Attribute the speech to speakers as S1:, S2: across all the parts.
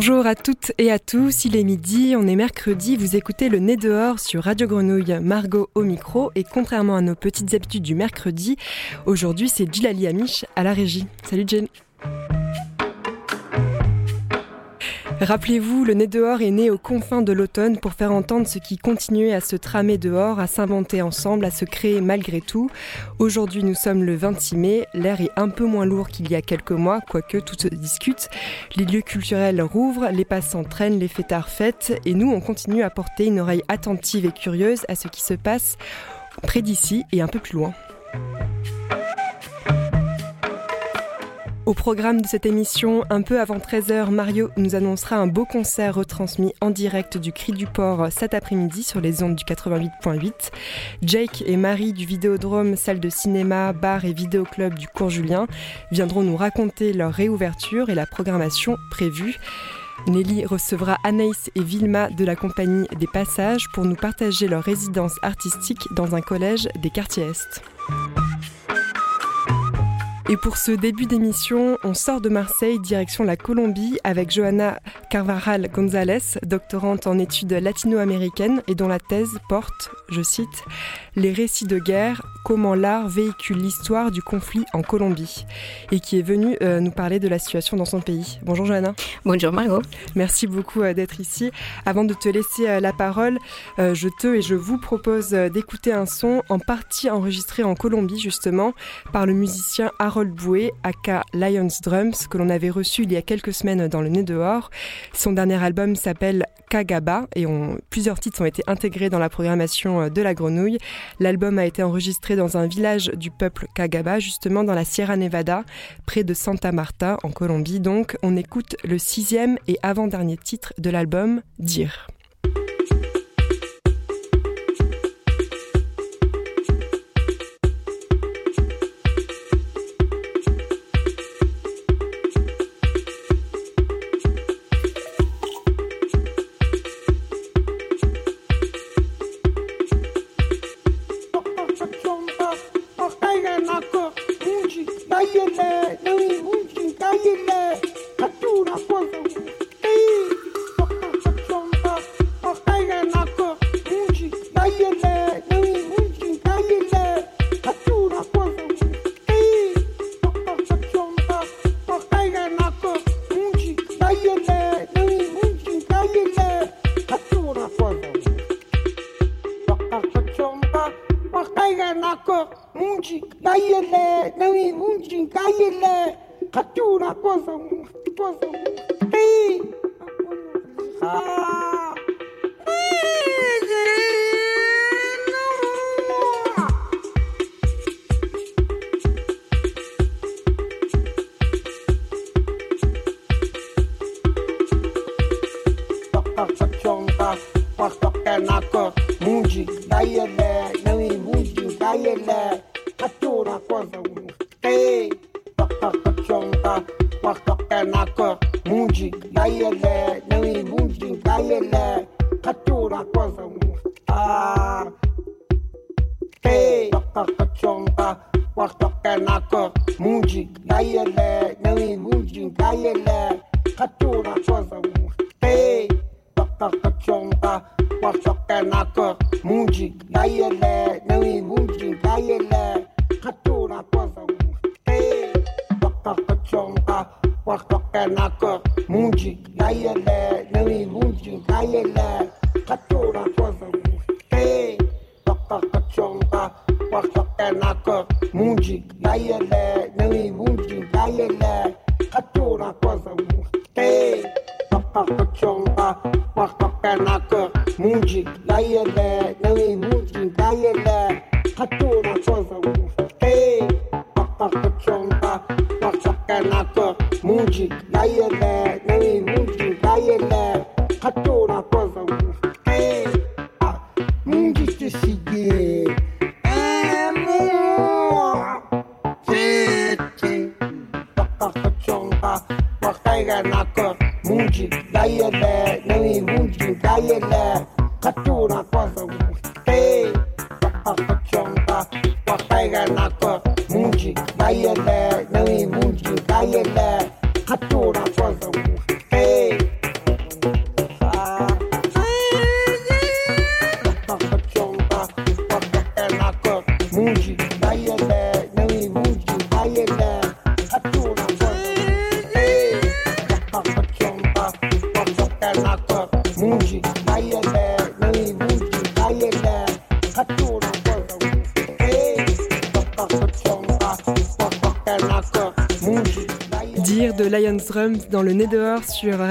S1: Bonjour à toutes et à tous, il est midi, on est mercredi, vous écoutez le nez dehors sur Radio Grenouille, Margot au micro et contrairement à nos petites habitudes du mercredi, aujourd'hui c'est Gilali Amish à la régie. Salut Jen. Rappelez-vous, le nez dehors est né aux confins de l'automne pour faire entendre ce qui continuait à se tramer dehors, à s'inventer ensemble, à se créer malgré tout. Aujourd'hui, nous sommes le 26 mai, l'air est un peu moins lourd qu'il y a quelques mois, quoique tout se discute. Les lieux culturels rouvrent, les passants traînent, les fêtards fêtent, et nous, on continue à porter une oreille attentive et curieuse à ce qui se passe près d'ici et un peu plus loin. Au programme de cette émission, un peu avant 13h, Mario nous annoncera un beau concert retransmis en direct du Cri du Port cet après-midi sur les ondes du 88.8. Jake et Marie du Vidéodrome, salle de cinéma, bar et vidéoclub du Cours Julien viendront nous raconter leur réouverture et la programmation prévue. Nelly recevra Anaïs et Vilma de la compagnie des Passages pour nous partager leur résidence artistique dans un collège des quartiers Est. Et pour ce début d'émission, on sort de Marseille, direction la Colombie, avec Johanna Carvajal González, doctorante en études latino-américaines et dont la thèse porte, je cite, Les récits de guerre, comment l'art véhicule l'histoire du conflit en Colombie, et qui est venue euh, nous parler de la situation dans son pays. Bonjour Johanna.
S2: Bonjour Margot.
S1: Merci beaucoup euh, d'être ici. Avant de te laisser euh, la parole, je te et je vous propose d'écouter un son en partie enregistré en Colombie justement par le musicien Harold Boué, aka Lions Drums, que l'on avait reçu il y a quelques semaines dans le nez dehors. Son dernier album s'appelle Kagaba et plusieurs titres ont été intégrés dans la programmation euh, de la grenouille. L'album a été enregistré dans un village du peuple Kagaba, justement dans la Sierra Nevada, près de Santa Marta, en Colombie. Donc, on écoute le sixième et avant-dernier titre de l'album, Dire.
S3: pasoke nako. Munji gaiele nani munji gaiele katura kosa
S1: eh pasoke chonga pasoke nako. Munji gaiele nani munji gaiele katura kosa eh pasoke chonga pasoke nako. Munji gaiele Na IENET. É,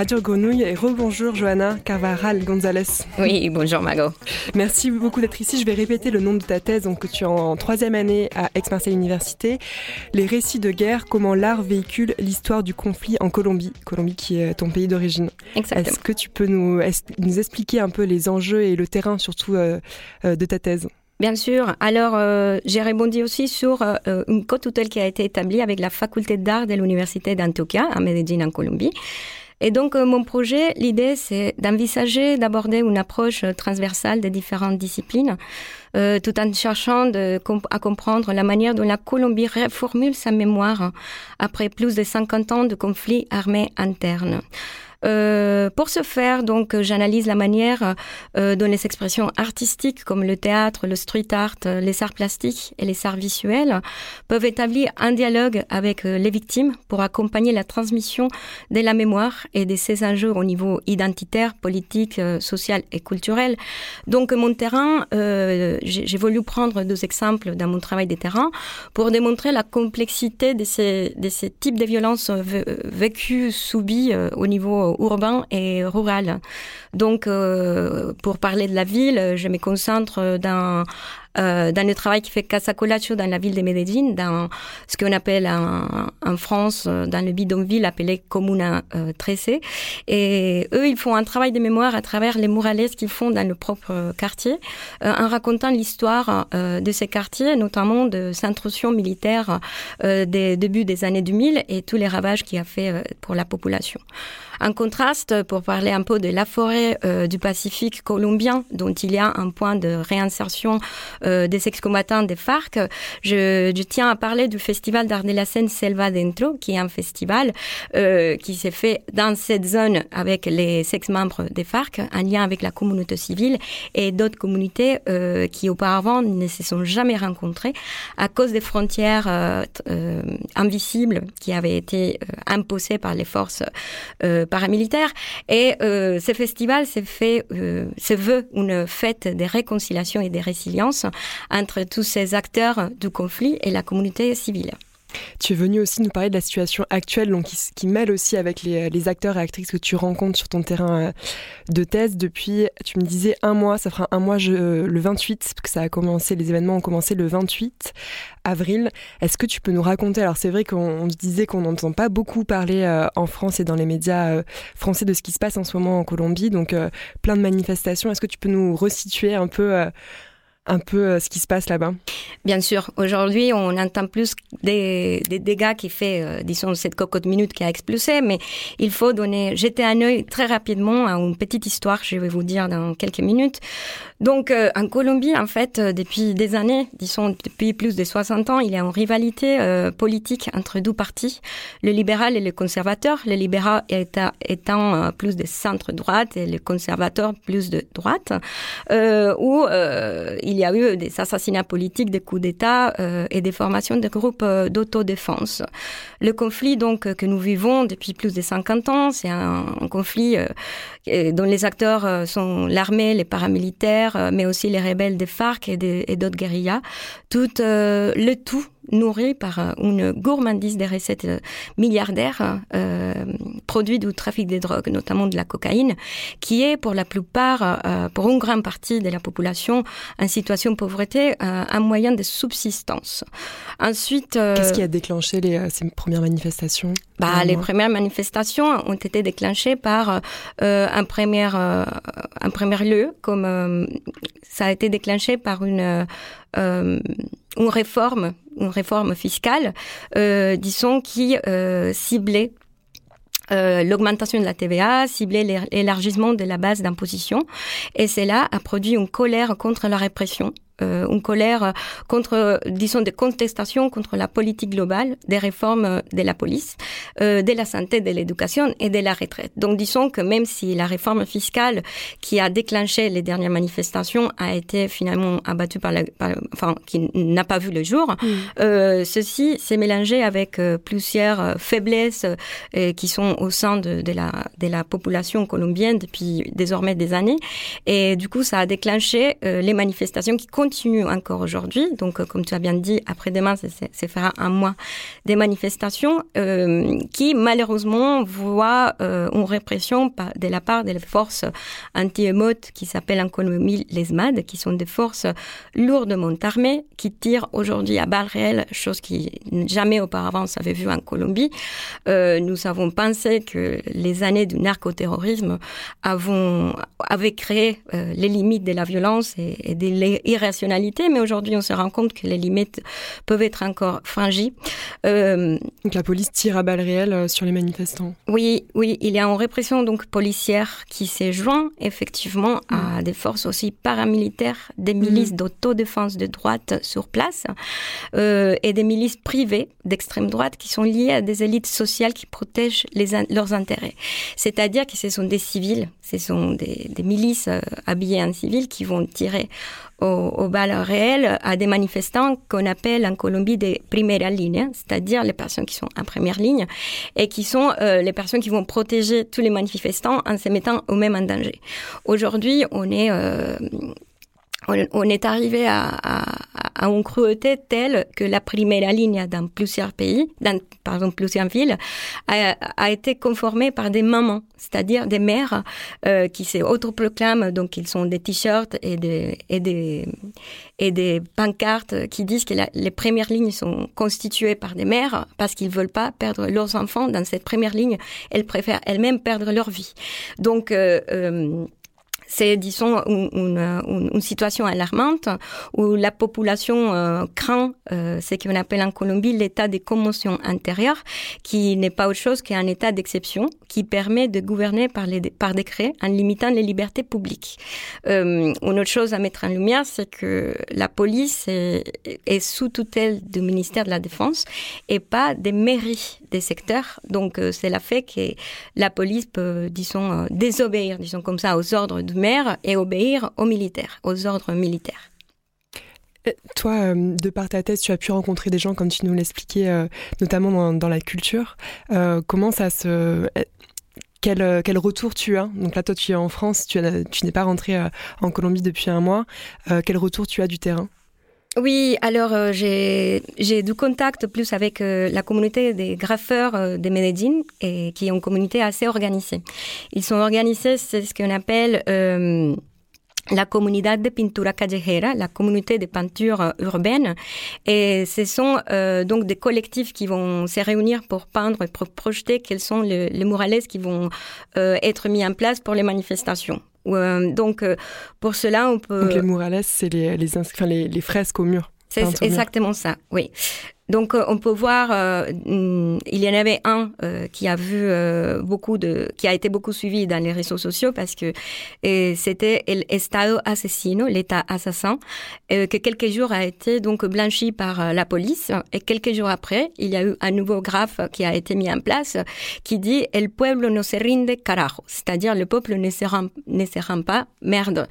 S3: Radio Grenouille et rebonjour Johanna Carvaral Gonzalez.
S2: Oui, bonjour Mago.
S3: Merci beaucoup d'être ici. Je vais répéter le nom de ta thèse, donc que tu es en troisième année à Aix-Marseille Université. Les récits de guerre, comment l'art véhicule l'histoire du conflit en Colombie. Colombie qui est ton pays d'origine.
S2: Exactement.
S3: Est-ce que tu peux nous, nous expliquer un peu les enjeux et le terrain surtout euh, euh, de ta thèse?
S2: Bien sûr. Alors, euh, j'ai rebondi aussi sur euh, une co-tutelle qui a été établie avec la faculté d'art de l'université d'Antioquia à Medellín en Colombie. Et donc, euh, mon projet, l'idée, c'est d'envisager, d'aborder une approche transversale des différentes disciplines, tout en cherchant de, à comprendre la manière dont la Colombie reformule sa mémoire après plus de 50 ans de conflits armés internes. Euh, pour ce faire, donc, j'analyse la manière euh, dont les expressions artistiques comme le théâtre, le street art, les arts plastiques et les arts visuels peuvent établir un dialogue avec euh, les victimes pour accompagner la transmission de la mémoire et de ces enjeux au niveau identitaire, politique, euh, social et culturel. Donc, mon terrain, euh, j'ai voulu prendre deux exemples dans mon travail des terrains pour démontrer la complexité de ces, de ces types de violences vécues, subies au niveau urbain et rural. Donc, euh, pour parler de la ville, je me concentre dans euh, dans le travail qui fait Casa Colacho dans la ville de Medellín, dans ce qu'on appelle en, France, euh, dans le bidonville appelé Comuna euh, 13. Et eux, ils font un travail de mémoire à travers les murales qu'ils font dans le propre quartier, euh, en racontant l'histoire euh, de ces quartiers, notamment de cette intrusion militaire des débuts des années 2000 et tous les ravages qu'il a fait pour la population. En contraste, pour parler un peu de la forêt euh, du Pacifique colombien, dont il y a un point de réinsertion euh, des ex-combattants des FARC, je, je, tiens à parler du festival d'art de la scène Selva Dentro, qui est un festival euh, qui s'est fait dans cette zone avec les ex-membres des FARC, en lien avec la communauté civile et d'autres communautés euh, qui auparavant ne se sont jamais rencontrées à cause des frontières euh, invisibles qui avaient été imposées par les forces paramilitaire. Et euh, ce festival s'est fait, euh, se veut une fête des réconciliations et des résiliences entre tous ces acteurs du conflit et la communauté civile.
S3: Tu es venu aussi nous parler de la situation actuelle, donc qui, mêle aussi avec les, acteurs et actrices que tu rencontres sur ton terrain euh, de thèse depuis, tu me disais, un mois, ça fera un mois je, le 28, parce que ça a commencé, les événements ont commencé le 28 avril. Est-ce que tu peux nous raconter, alors c'est vrai qu'on disait qu'on n'entend pas beaucoup parler euh, en France et dans les médias euh, français de ce qui se passe en ce moment en Colombie, donc euh, plein de manifestations. Est-ce que tu peux nous resituer un peu euh, un peu euh, ce qui se passe là-bas
S2: Bien sûr. Aujourd'hui, on entend plus des, dégâts qui fait, euh, disons, cette cocotte minute qui a explosé, mais il faut donner, jeter un œil très rapidement à une petite histoire, je vais vous dire dans quelques minutes. Donc, euh, en Colombie, en fait, depuis des années, disons, depuis plus de 60 ans, il y a une rivalité politique entre deux partis, le libéral et le conservateur. Le libéral étant, étant plus de centre-droite et le conservateur plus de droite, où il il y a eu des assassinats politiques, des coups d'État euh, et des formations de groupes euh, d'autodéfense. Le conflit donc que nous vivons depuis plus de 50 ans, c'est un, conflit euh, dont les acteurs euh, sont l'armée, les paramilitaires, euh, mais aussi les rebelles des FARC et d'autres guérillas. Tout le tout nourri par euh, une gourmandise des recettes euh, milliardaires euh, produits du trafic des drogues, notamment de la cocaïne, qui est pour la plupart, euh, pour une grande partie de la population en situation de pauvreté, euh, un moyen de subsistance.
S3: Ensuite, qu'est-ce qui a déclenché les, ces premières manifestations
S2: bah, les premières manifestations ont été déclenchées par un premier un premier lieu, comme ça a été déclenché par une une réforme une réforme fiscale, euh, disons, qui euh, ciblait euh, l'augmentation de la TVA, ciblait l'élargissement de la base d'imposition. Et cela a produit une colère contre la répression une colère contre, disons, des contestations contre la politique globale des réformes de la police, euh, de la santé, de l'éducation et de la retraite. Donc, disons que même si la réforme fiscale qui a déclenché les dernières manifestations a été finalement abattue par la, par, enfin, qui n'a pas vu le jour, mmh. euh, ceci s'est mélangé avec euh, plusieurs faiblesses euh, qui sont au sein de, de, la, de la population colombienne depuis désormais des années. Et du coup, ça a déclenché euh, les manifestations qui continuent continue encore aujourd'hui. Donc, comme tu as bien dit, après-demain, c'est fera un mois des manifestations qui, malheureusement, voient une répression de la part des forces anti-émeutes qui s'appellent en Colombie les MAD, qui sont des forces lourdement armées qui tirent aujourd'hui à balles réelles, chose qui jamais auparavant s'avait vu en Colombie. Euh, nous avons pensé que les années du narcoterrorisme avaient créé euh, les limites de la violence et, de mais aujourd'hui on se rend compte que les limites peuvent être encore franchies.
S3: Euh, donc la police tire à balles réelles sur les manifestants.
S2: Oui, oui, il y a une répression donc policière qui s'est joint effectivement à mm. des forces aussi paramilitaires, des milices mm. d'autodéfense de droite sur place et des milices privées d'extrême droite qui sont liées à des élites sociales qui protègent les, leurs intérêts. C'est-à-dire que ce sont des civils, ce sont des, milices euh, habillées en civil qui vont tirer aux, balles réelles à des manifestants qu'on appelle en Colombie des premières lignes, c'est-à-dire les personnes qui sont en première ligne et qui sont euh, les personnes qui vont protéger tous les manifestants en se mettant eux-mêmes en danger. Aujourd'hui, on est euh, on, est arrivé à, une cruauté telle que la première ligne dans plusieurs pays, dans pardon plusieurs villes, a, été conformée par des mamans, c'est-à-dire des mères euh, qui s'autoproclament, donc ils sont des t-shirts et des et des pancartes qui disent que les premières lignes sont constituées par des mères parce qu'ils veulent pas perdre leurs enfants dans cette première ligne. Elles préfèrent elles-mêmes perdre leur vie. Donc euh, euh c'est, disons, une, une, situation alarmante où la population euh, craint euh, ce qu'on appelle en Colombie l'état de commotion intérieure, qui n'est pas autre chose qu'un état d'exception qui permet de gouverner par, les, par décret en limitant les libertés publiques. Euh, une autre chose à mettre en lumière, c'est que la police est, est, sous tutelle du ministère de la Défense et pas des mairies des secteurs. Donc, euh, c'est la fait que la police peut, disons, euh, désobéir, disons comme ça, aux ordres du maire et obéir aux militaires, aux ordres militaires.
S3: Toi, de par ta thèse, tu as pu rencontrer des gens, comme tu nous l'expliquais, notamment dans, la culture. comment ça se quel, euh, quel, retour tu as? Donc là, toi, tu es en France, tu, n'es pas rentré euh, en Colombie depuis un mois. Euh, quel retour tu as du terrain?
S2: Oui, alors j'ai du contact plus avec la communauté des graffeurs de Medellín et qui est une communauté assez organisée. Ils sont organisés, c'est ce qu'on appelle la communauté de pintura callejera, la communauté de peinture euh, urbaine. Et ce sont euh, donc des collectifs qui vont se réunir pour peindre et pour projeter quels sont les, les murales qui vont euh, être mis en place pour les manifestations. Donc, pour cela, on peut...
S3: Donc les murales, c'est les, les, les, les fresques au mur.
S2: C'est exactement ça, oui. Donc euh, on peut voir, euh, mm, il y en avait un euh, qui a vu beaucoup de, qui a été beaucoup suivi dans les réseaux sociaux parce que c'était l'Estado asesino, l'État assassin, que quelques jours a été donc blanchi par la police et quelques jours après, il y a eu un nouveau graphe qui a été mis en place qui dit El pueblo no se rinde carajo, c'est-à-dire le peuple ne se rend, ne se rend pas merde.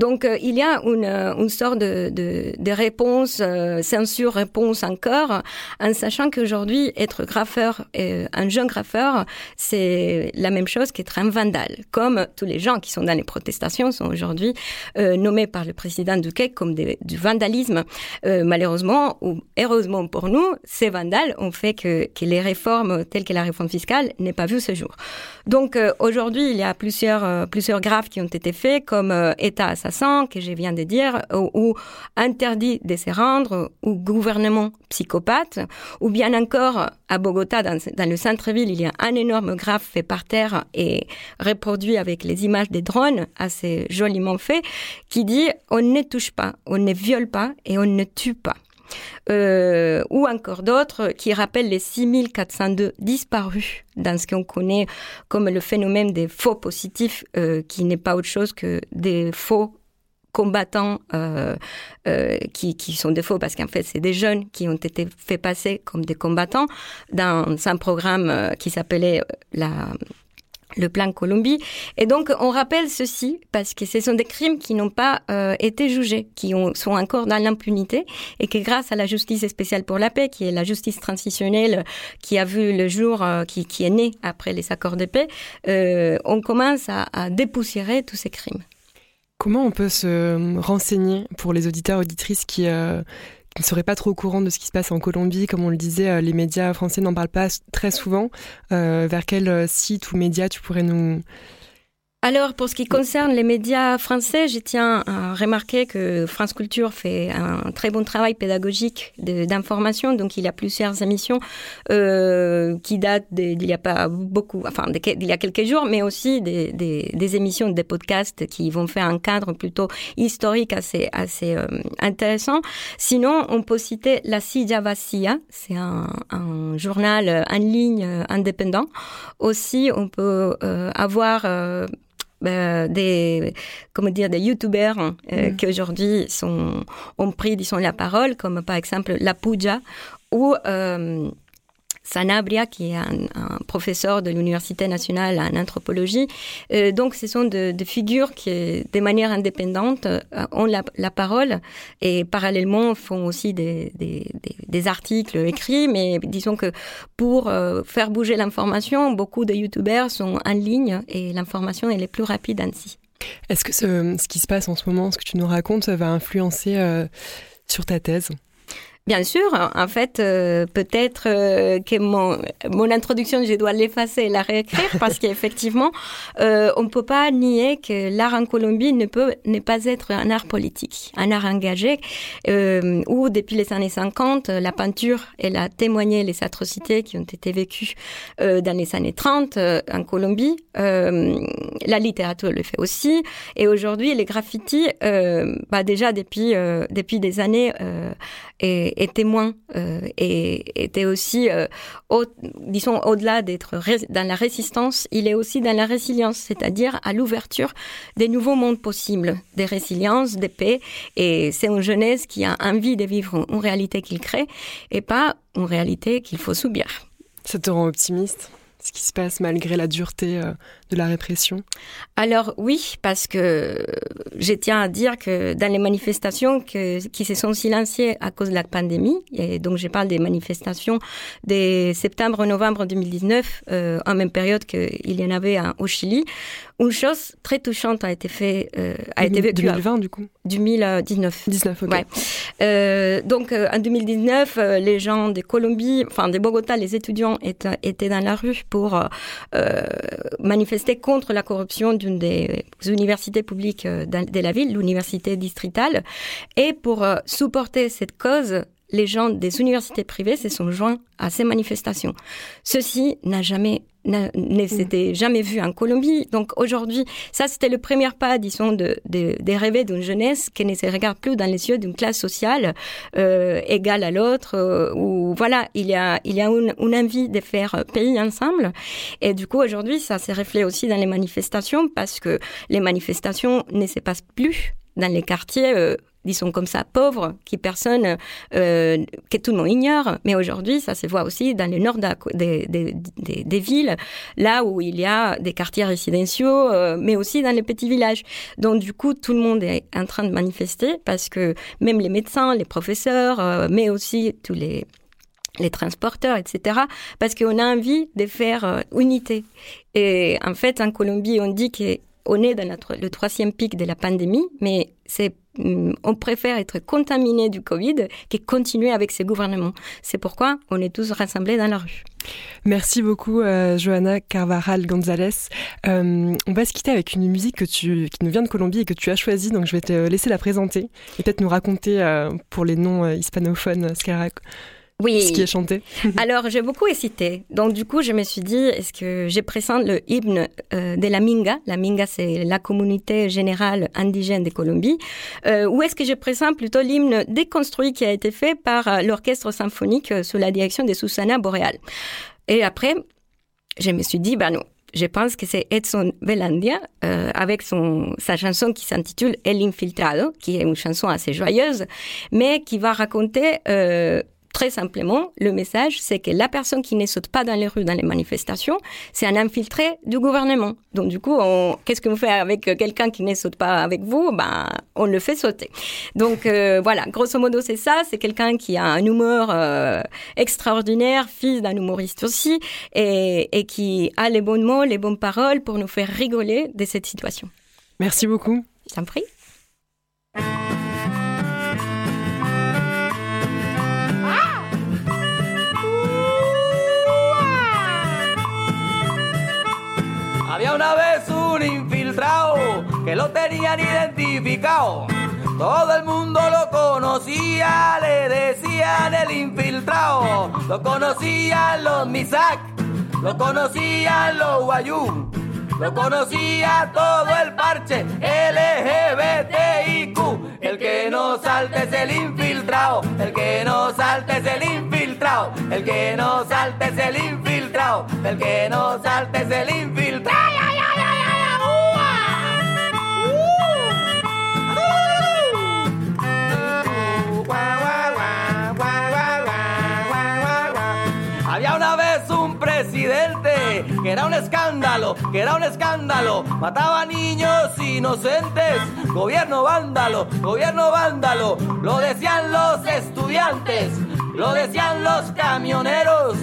S2: Donc il y a une, une sorte de, réponse, censure réponse encore en sachant qu'aujourd'hui, être graffeur, un jeune graffeur, c'est la même chose qu'être un vandale. Comme tous les gens qui sont dans les protestations sont aujourd'hui euh, nommés par le président Duque comme du vandalisme. Euh, malheureusement ou heureusement pour nous, ces vandales ont fait que, les réformes telles que la réforme fiscale n'aient pas vu ce jour. Donc euh, aujourd'hui, il y a plusieurs plusieurs graphes qui ont été faits, comme État que je viens de dire, ou, interdit de se rendre, ou gouvernement psycho ou bien encore à Bogota, dans, le centre-ville, il y a un énorme graphe fait par terre et reproduit avec les images des drones, assez joliment fait, qui dit on ne touche pas, on ne viole pas et on ne tue pas. Euh, ou encore d'autres qui rappellent les 6402 disparus dans ce qu'on connaît comme le phénomène des faux positifs, euh, qui n'est pas autre chose que des faux combattants euh, euh, qui, qui, sont des faux parce qu'en fait c'est des jeunes qui ont été fait passer comme des combattants dans un programme euh, qui s'appelait euh, la le plan Colombie. Et donc, on rappelle ceci parce que ce sont des crimes qui n'ont pas euh, été jugés, qui ont, sont encore dans l'impunité et que grâce à la justice spéciale pour la paix, qui est la justice transitionnelle qui a vu le jour, qui, qui, est née après les accords de paix, on commence à, à dépoussiérer tous ces crimes.
S3: Comment on peut se renseigner pour les auditeurs auditrices qui, ne seraient pas trop au courant de ce qui se passe en Colombie? Comme on le disait, les médias français n'en parlent pas très souvent. vers quel site ou média tu pourrais nous,
S2: alors, pour ce qui concerne les médias français, je tiens à remarquer que France Culture fait un très bon travail pédagogique d'information. Donc, il y a plusieurs émissions euh, qui datent d'il y a pas beaucoup, enfin, d'il y a quelques jours, mais aussi des, émissions, des podcasts qui vont faire un cadre plutôt historique assez, euh, intéressant. Sinon, on peut citer La Silla c'est un, un, journal en ligne euh, indépendant. Aussi, on peut euh, avoir euh, des comment dire des youtubeurs hein, euh, mm. qui aujourd'hui sont ont pris disons la parole comme par exemple la Puja ou Sanabria, qui est un, professeur de l'Université nationale en anthropologie. Euh, donc, ce sont de, figures qui, de manière indépendante, euh, ont la, parole et parallèlement font aussi des, des, articles écrits. Mais disons que pour euh, faire bouger l'information, beaucoup de youtubeurs sont en ligne et l'information elle est plus rapide ainsi.
S3: Est-ce que ce, qui se passe en ce moment, ce que tu nous racontes, va influencer sur ta thèse?
S2: Bien sûr, en fait, euh, peut-être euh, que mon, mon introduction, je dois l'effacer et la réécrire parce qu'effectivement, euh, on ne peut pas nier que l'art en Colombie ne peut ne pas être un art politique, un art engagé, où depuis les années 50, la peinture, elle a témoigné les atrocités qui ont été vécues dans les années 30 en Colombie. la littérature le fait aussi. Et aujourd'hui, les graffitis, bah déjà depuis, depuis des années, et est témoin euh, et était aussi, euh, disons, au-delà d'être dans la résistance, il est aussi dans la résilience, c'est-à-dire à, l'ouverture des nouveaux mondes possibles, des résiliences, des paix. Et c'est une jeunesse qui a envie de vivre une réalité qu'il crée et pas une réalité qu'il faut subir.
S3: Ça te rend optimiste? Ce qui se passe malgré la dureté euh, de la répression.
S2: Alors oui, parce que je tiens à dire que dans les manifestations qui se sont silenciées à cause de la pandémie, et donc je parle des manifestations de septembre-novembre 2019, euh, en même période qu'il y en avait au Chili, une chose très touchante a été fait, euh, a été
S3: vécue. 2020 du coup
S2: 2019.
S3: 19, ok.
S2: Ouais. Euh, donc euh, en 2019, euh, les gens de Colombie, enfin de Bogota, les étudiants étaient, étaient dans la rue pour euh, manifester contre la corruption d'une des universités publiques de la ville, l'université distritale, et pour supporter cette cause, les gens des universités privées se sont joints à ces manifestations. Ceci n'a jamais ne mm. s'était jamais vu en Colombie. Donc aujourd'hui, ça c'était le premier pas, disons, de, de, des rêves d'une jeunesse qui ne se regarde plus dans les yeux d'une classe sociale euh, égale à l'autre, euh, où voilà, il y a, il y a une, une, envie de faire pays ensemble. Et du coup, aujourd'hui, ça se reflète aussi dans les manifestations parce que les manifestations ne se passent plus dans les quartiers euh, disons comme ça, pauvres, qui personne, euh, que tout le monde ignore. Mais aujourd'hui, ça se voit aussi dans le nord des, villes, là où il y a des quartiers résidentiaux, euh, mais aussi dans les petits villages. Donc du coup, tout le monde est en train de manifester parce que même les médecins, les professeurs, euh, mais aussi tous les les transporteurs, etc., parce qu'on a envie de faire euh, unité. Et en fait, en Colombie, on dit qu'on est dans notre, le troisième pic de la pandémie, mais c'est on préfère être contaminé du Covid que continuer avec ces gouvernements. C'est pourquoi on est tous rassemblés dans la rue.
S3: Merci beaucoup, euh, Johanna Carvaral Gonzalez. Euh, on va se quitter avec une musique qui nous vient de Colombie et que tu as choisie, donc je vais te laisser la présenter et peut-être nous raconter euh, pour les noms hispanophones ce qu'elle
S2: oui.
S3: Ce qui est chanté.
S2: Alors, j'ai beaucoup hésité. Donc, du coup, je me suis dit, est-ce que j'ai présente le hymne euh, de la Minga? La Minga, c'est la communauté générale indigène de Colombie. Euh, ou est-ce que je présente plutôt l'hymne déconstruit qui a été fait par euh, l'orchestre symphonique sous la direction de Susana Boreal? Et après, je me suis dit, bah non, je pense que c'est Edson Belandia avec son, sa chanson qui s'intitule El Infiltrado, qui est une chanson assez joyeuse, mais qui va raconter euh, Très simplement, le message, c'est que la personne qui ne saute pas dans les rues, dans les manifestations, c'est un infiltré du gouvernement. Donc du coup, qu'est-ce que vous faites avec quelqu'un qui ne saute pas avec vous? Ben, on le fait sauter. Donc euh, voilà, grosso modo, c'est ça. C'est quelqu'un qui a un humour euh, extraordinaire, fils d'un humoriste aussi, et, et qui a les bons mots, les bonnes paroles pour nous faire rigoler de cette situation.
S3: Merci beaucoup.
S2: Je t'en prie.
S4: Que lo tenían identificado. Todo el mundo lo conocía, le decían el infiltrado. Lo conocían los Misak, lo conocían los Guayú, lo conocía todo el parche LGBTIQ. El que no salte es el infiltrado, el que no salte es el infiltrado, el que no salte es el infiltrado, el que no salte es el infiltrado. Que era un escándalo, que era un escándalo. Mataba niños inocentes. Gobierno vándalo, gobierno vándalo. Lo decían los estudiantes, lo decían los camioneros.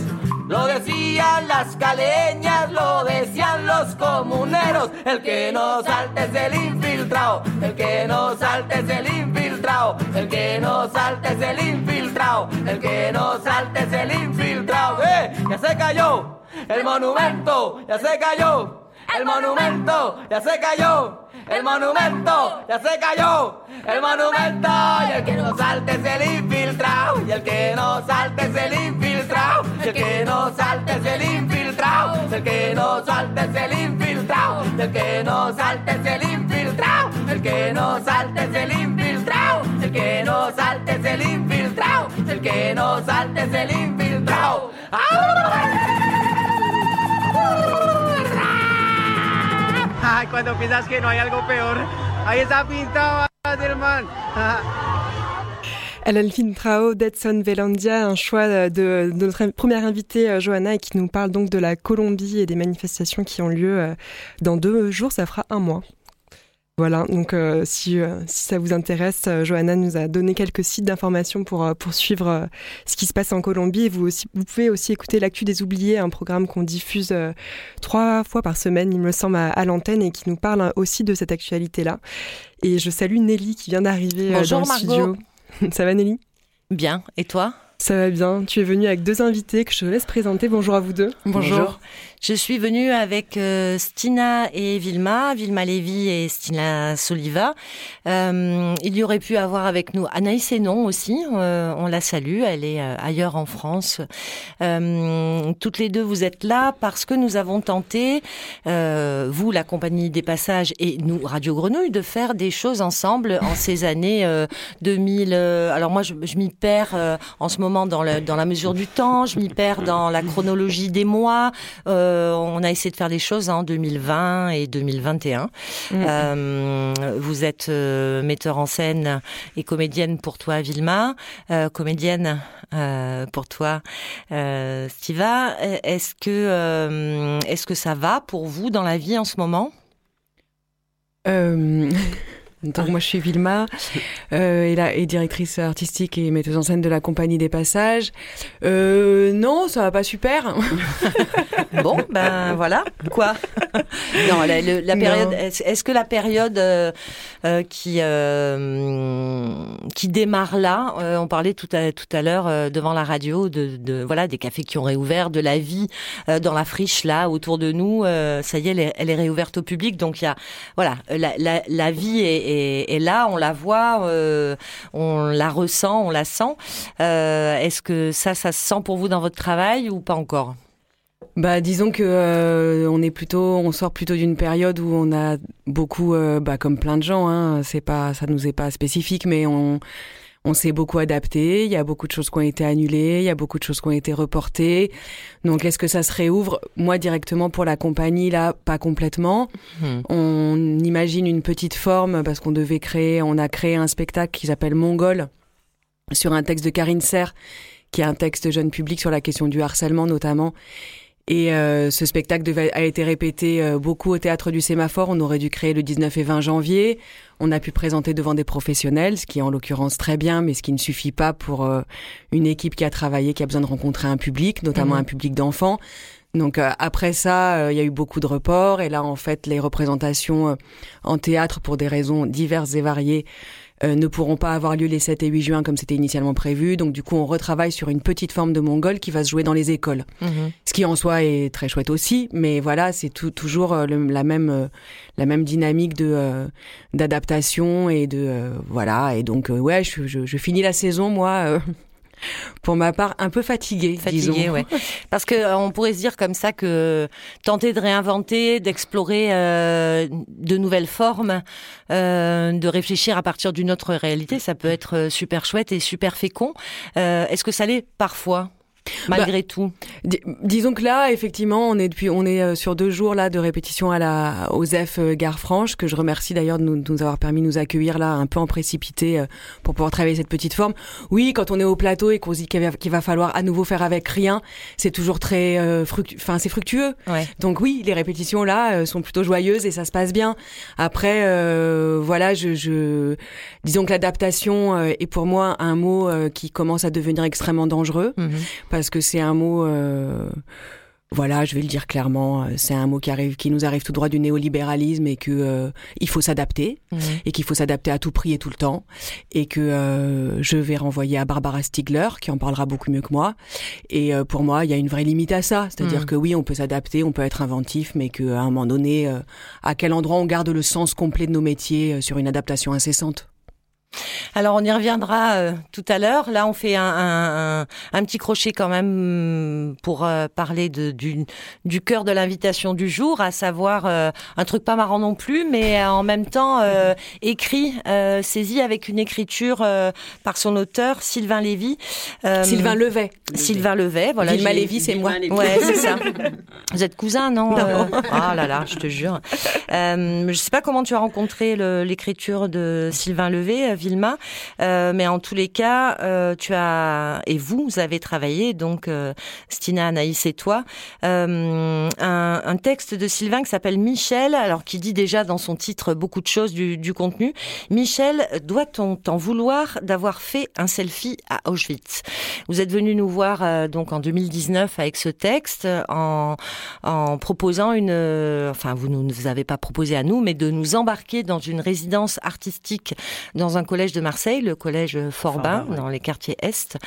S4: Lo decían las caleñas, lo decían los comuneros. El que no salte es el infiltrado, el que no salte es el infiltrado, el que no salte es el infiltrado, el que no salte es el infiltrado. ¡Eh! ¡Ya se cayó! El monumento, ya se cayó. El monumento, ya se cayó. El monumento, ya se cayó. El monumento, y el que no salte es el infiltrado. Y el que no salte es el infiltrado. Y el que no salte es el infiltrado. El que no salte es el infiltrado. El que no salte es el infiltrado. El que no salte es el infiltrado. El que no salte es el infiltrado. El que no salte es el infiltrado.
S5: Ay, cuando piensas que
S3: Velandia, un choix de, notre première invitée Johanna et qui nous parle donc de la Colombie et des manifestations qui ont lieu dans deux jours, ça fera un mois. Voilà, donc euh, si, euh, si ça vous intéresse, euh, Johanna nous a donné quelques sites d'information pour, pour suivre ce qui se passe en Colombie. Et vous, aussi, vous pouvez aussi écouter L'Actu des Oubliés, un programme qu'on diffuse trois fois par semaine, il me semble, à, à l'antenne et qui nous parle aussi de cette actualité-là. Et je salue Nelly qui vient d'arriver dans le
S6: Margot.
S3: studio. ça va Nelly?
S6: Bien, et toi?
S3: Ça va bien. Tu es venue avec deux invités que je te laisse présenter. Bonjour à vous deux.
S6: Bonjour. Je suis venue avec euh, Stina et Vilma, Vilma Lévy et Stina Soliva. Euh, il y aurait pu avoir avec nous Anaïs Hénon aussi, euh, on la salue, elle est euh, ailleurs en France. Euh, toutes les deux, vous êtes là parce que nous avons tenté, euh, vous, la compagnie des passages et nous, Radio Grenouille, de faire des choses ensemble en ces années 2000. alors moi, je, je m'y perds en ce moment dans, le, dans la mesure du temps, je m'y perds dans la chronologie des mois. Euh, on a essayé de faire des choses en 2020 et 2021. Mmh. Euh, vous êtes euh, metteur en scène et comédienne pour toi, Vilma, comédienne pour toi, Stiva. Est-ce que est-ce que ça va pour vous dans la vie en ce moment?
S7: Donc moi je suis Vilma euh, et, la, et directrice artistique et metteuse en scène de la compagnie des passages. Euh, non, ça va pas super.
S6: bon, ben voilà. Quoi? Non, la, période. Est-ce que la période euh, qui qui démarre là, on parlait tout à tout à l'heure devant la radio de, de, voilà des cafés qui ont réouvert, de la vie dans la friche là autour de nous. ça y est, elle est, elle est réouverte au public, donc il y a voilà la, la, la vie est et, là, on la voit, euh, on la ressent, on la sent. Euh, Est-ce que ça, ça se sent pour vous dans votre travail ou pas encore?
S7: Bah, disons que euh, on est plutôt, on sort plutôt d'une période où on a beaucoup, bah, comme plein de gens, hein, c'est pas, ça nous est pas spécifique, mais on, on s'est beaucoup adapté. Il y a beaucoup de choses qui ont été annulées, il y a beaucoup de choses qui ont été reportées. Donc, est-ce que ça se réouvre? Moi, directement pour la compagnie, là, pas complètement. Mmh. On imagine une petite forme parce qu'on devait créer, on a créé un spectacle qui s'appelle Mongol sur un texte de Karine Serre, qui est un texte jeune public sur la question du harcèlement notamment. Et euh, ce spectacle devait, a été répété euh, beaucoup au théâtre du Sémaphore. On aurait dû créer le 19 et 20 janvier. On a pu présenter devant des professionnels, ce qui est en l'occurrence très bien, mais ce qui ne suffit pas pour euh, une équipe qui a travaillé, qui a besoin de rencontrer un public, notamment mmh. un public d'enfants. Donc après ça, il y a eu beaucoup de reports et là en fait les représentations en théâtre pour des raisons diverses et variées euh, ne pourront pas avoir lieu les 7 et 8 juin comme c'était initialement prévu. Donc du coup, on retravaille sur une petite forme de mongol qui va se jouer dans les écoles. Mhm. Ce qui en soi est très chouette aussi, mais voilà, c'est toujours euh, la même euh, la même dynamique de d'adaptation et de voilà. Et donc ouais, je, je, je, finis la saison moi pour ma part, un peu fatiguée.
S6: Fatiguée, ouais. Parce que euh, on pourrait se dire comme ça que tenter de réinventer, d'explorer euh, de nouvelles formes, euh, de réfléchir à partir d'une autre réalité, ça peut être super chouette et super fécond. Est-ce que ça l'est parfois? Malgré bah, tout.
S7: disons que là, effectivement, on est depuis, on est euh, sur deux jours là de répétition à la aux F euh, Gare Franche, que je remercie d'ailleurs de nous, nous, avoir permis de nous accueillir là un peu en précipité euh, pour pouvoir travailler cette petite forme. Oui, quand on est au plateau et qu'on se dit qu'il va, falloir à nouveau faire avec rien, c'est toujours très fructueux, enfin c'est fructueux. Donc oui, les répétitions là sont plutôt joyeuses et ça se passe bien. Après, voilà, je, je, disons que l'adaptation est pour moi un mot qui commence à devenir extrêmement dangereux. Parce que c'est un mot euh, voilà, je vais le dire clairement, euh, c'est un mot qui arrive, qui nous arrive tout droit du néolibéralisme et que euh, il faut s'adapter mmh. et qu'il faut s'adapter à tout prix et tout le temps et que je vais renvoyer à Barbara Stigler qui en parlera beaucoup mieux que moi. Et pour moi, il y a une vraie limite à ça, c'est-à-dire mmh. que oui, on peut s'adapter, on peut être inventif, mais qu'à un moment donné, à quel endroit on garde le sens complet de nos métiers sur une adaptation incessante.
S6: Alors on y reviendra euh, tout à l'heure. Là, on fait un, petit crochet quand même pour euh, parler de, du, du cœur de l'invitation du jour, à savoir euh, un truc pas marrant non plus, mais en même temps écrit, saisi avec une écriture par son auteur Sylvain Lévy.
S7: Sylvain Levet.
S6: Sylvain Levet, voilà.
S7: Vilma Lévy, c'est moi.
S6: Ouais, c'est ça. Vous êtes cousin, non, Ah là là, je te jure. je sais pas comment tu as rencontré l'écriture de Sylvain Levet Euh, mais en tous les cas, euh, tu as et vous, vous avez travaillé donc euh, Stina, Anaïs et toi un, texte de Sylvain qui s'appelle Michel, alors qui dit déjà dans son titre beaucoup de choses du, du contenu. Michel, doit-on t'en vouloir d'avoir fait un selfie à Auschwitz? Vous êtes venu nous voir donc en 2019 avec ce texte en, en proposant une, enfin vous ne nous avez pas proposé à nous, mais de nous embarquer dans une résidence artistique dans un collège de Marseille, le collège Forbin, dans les quartiers Est,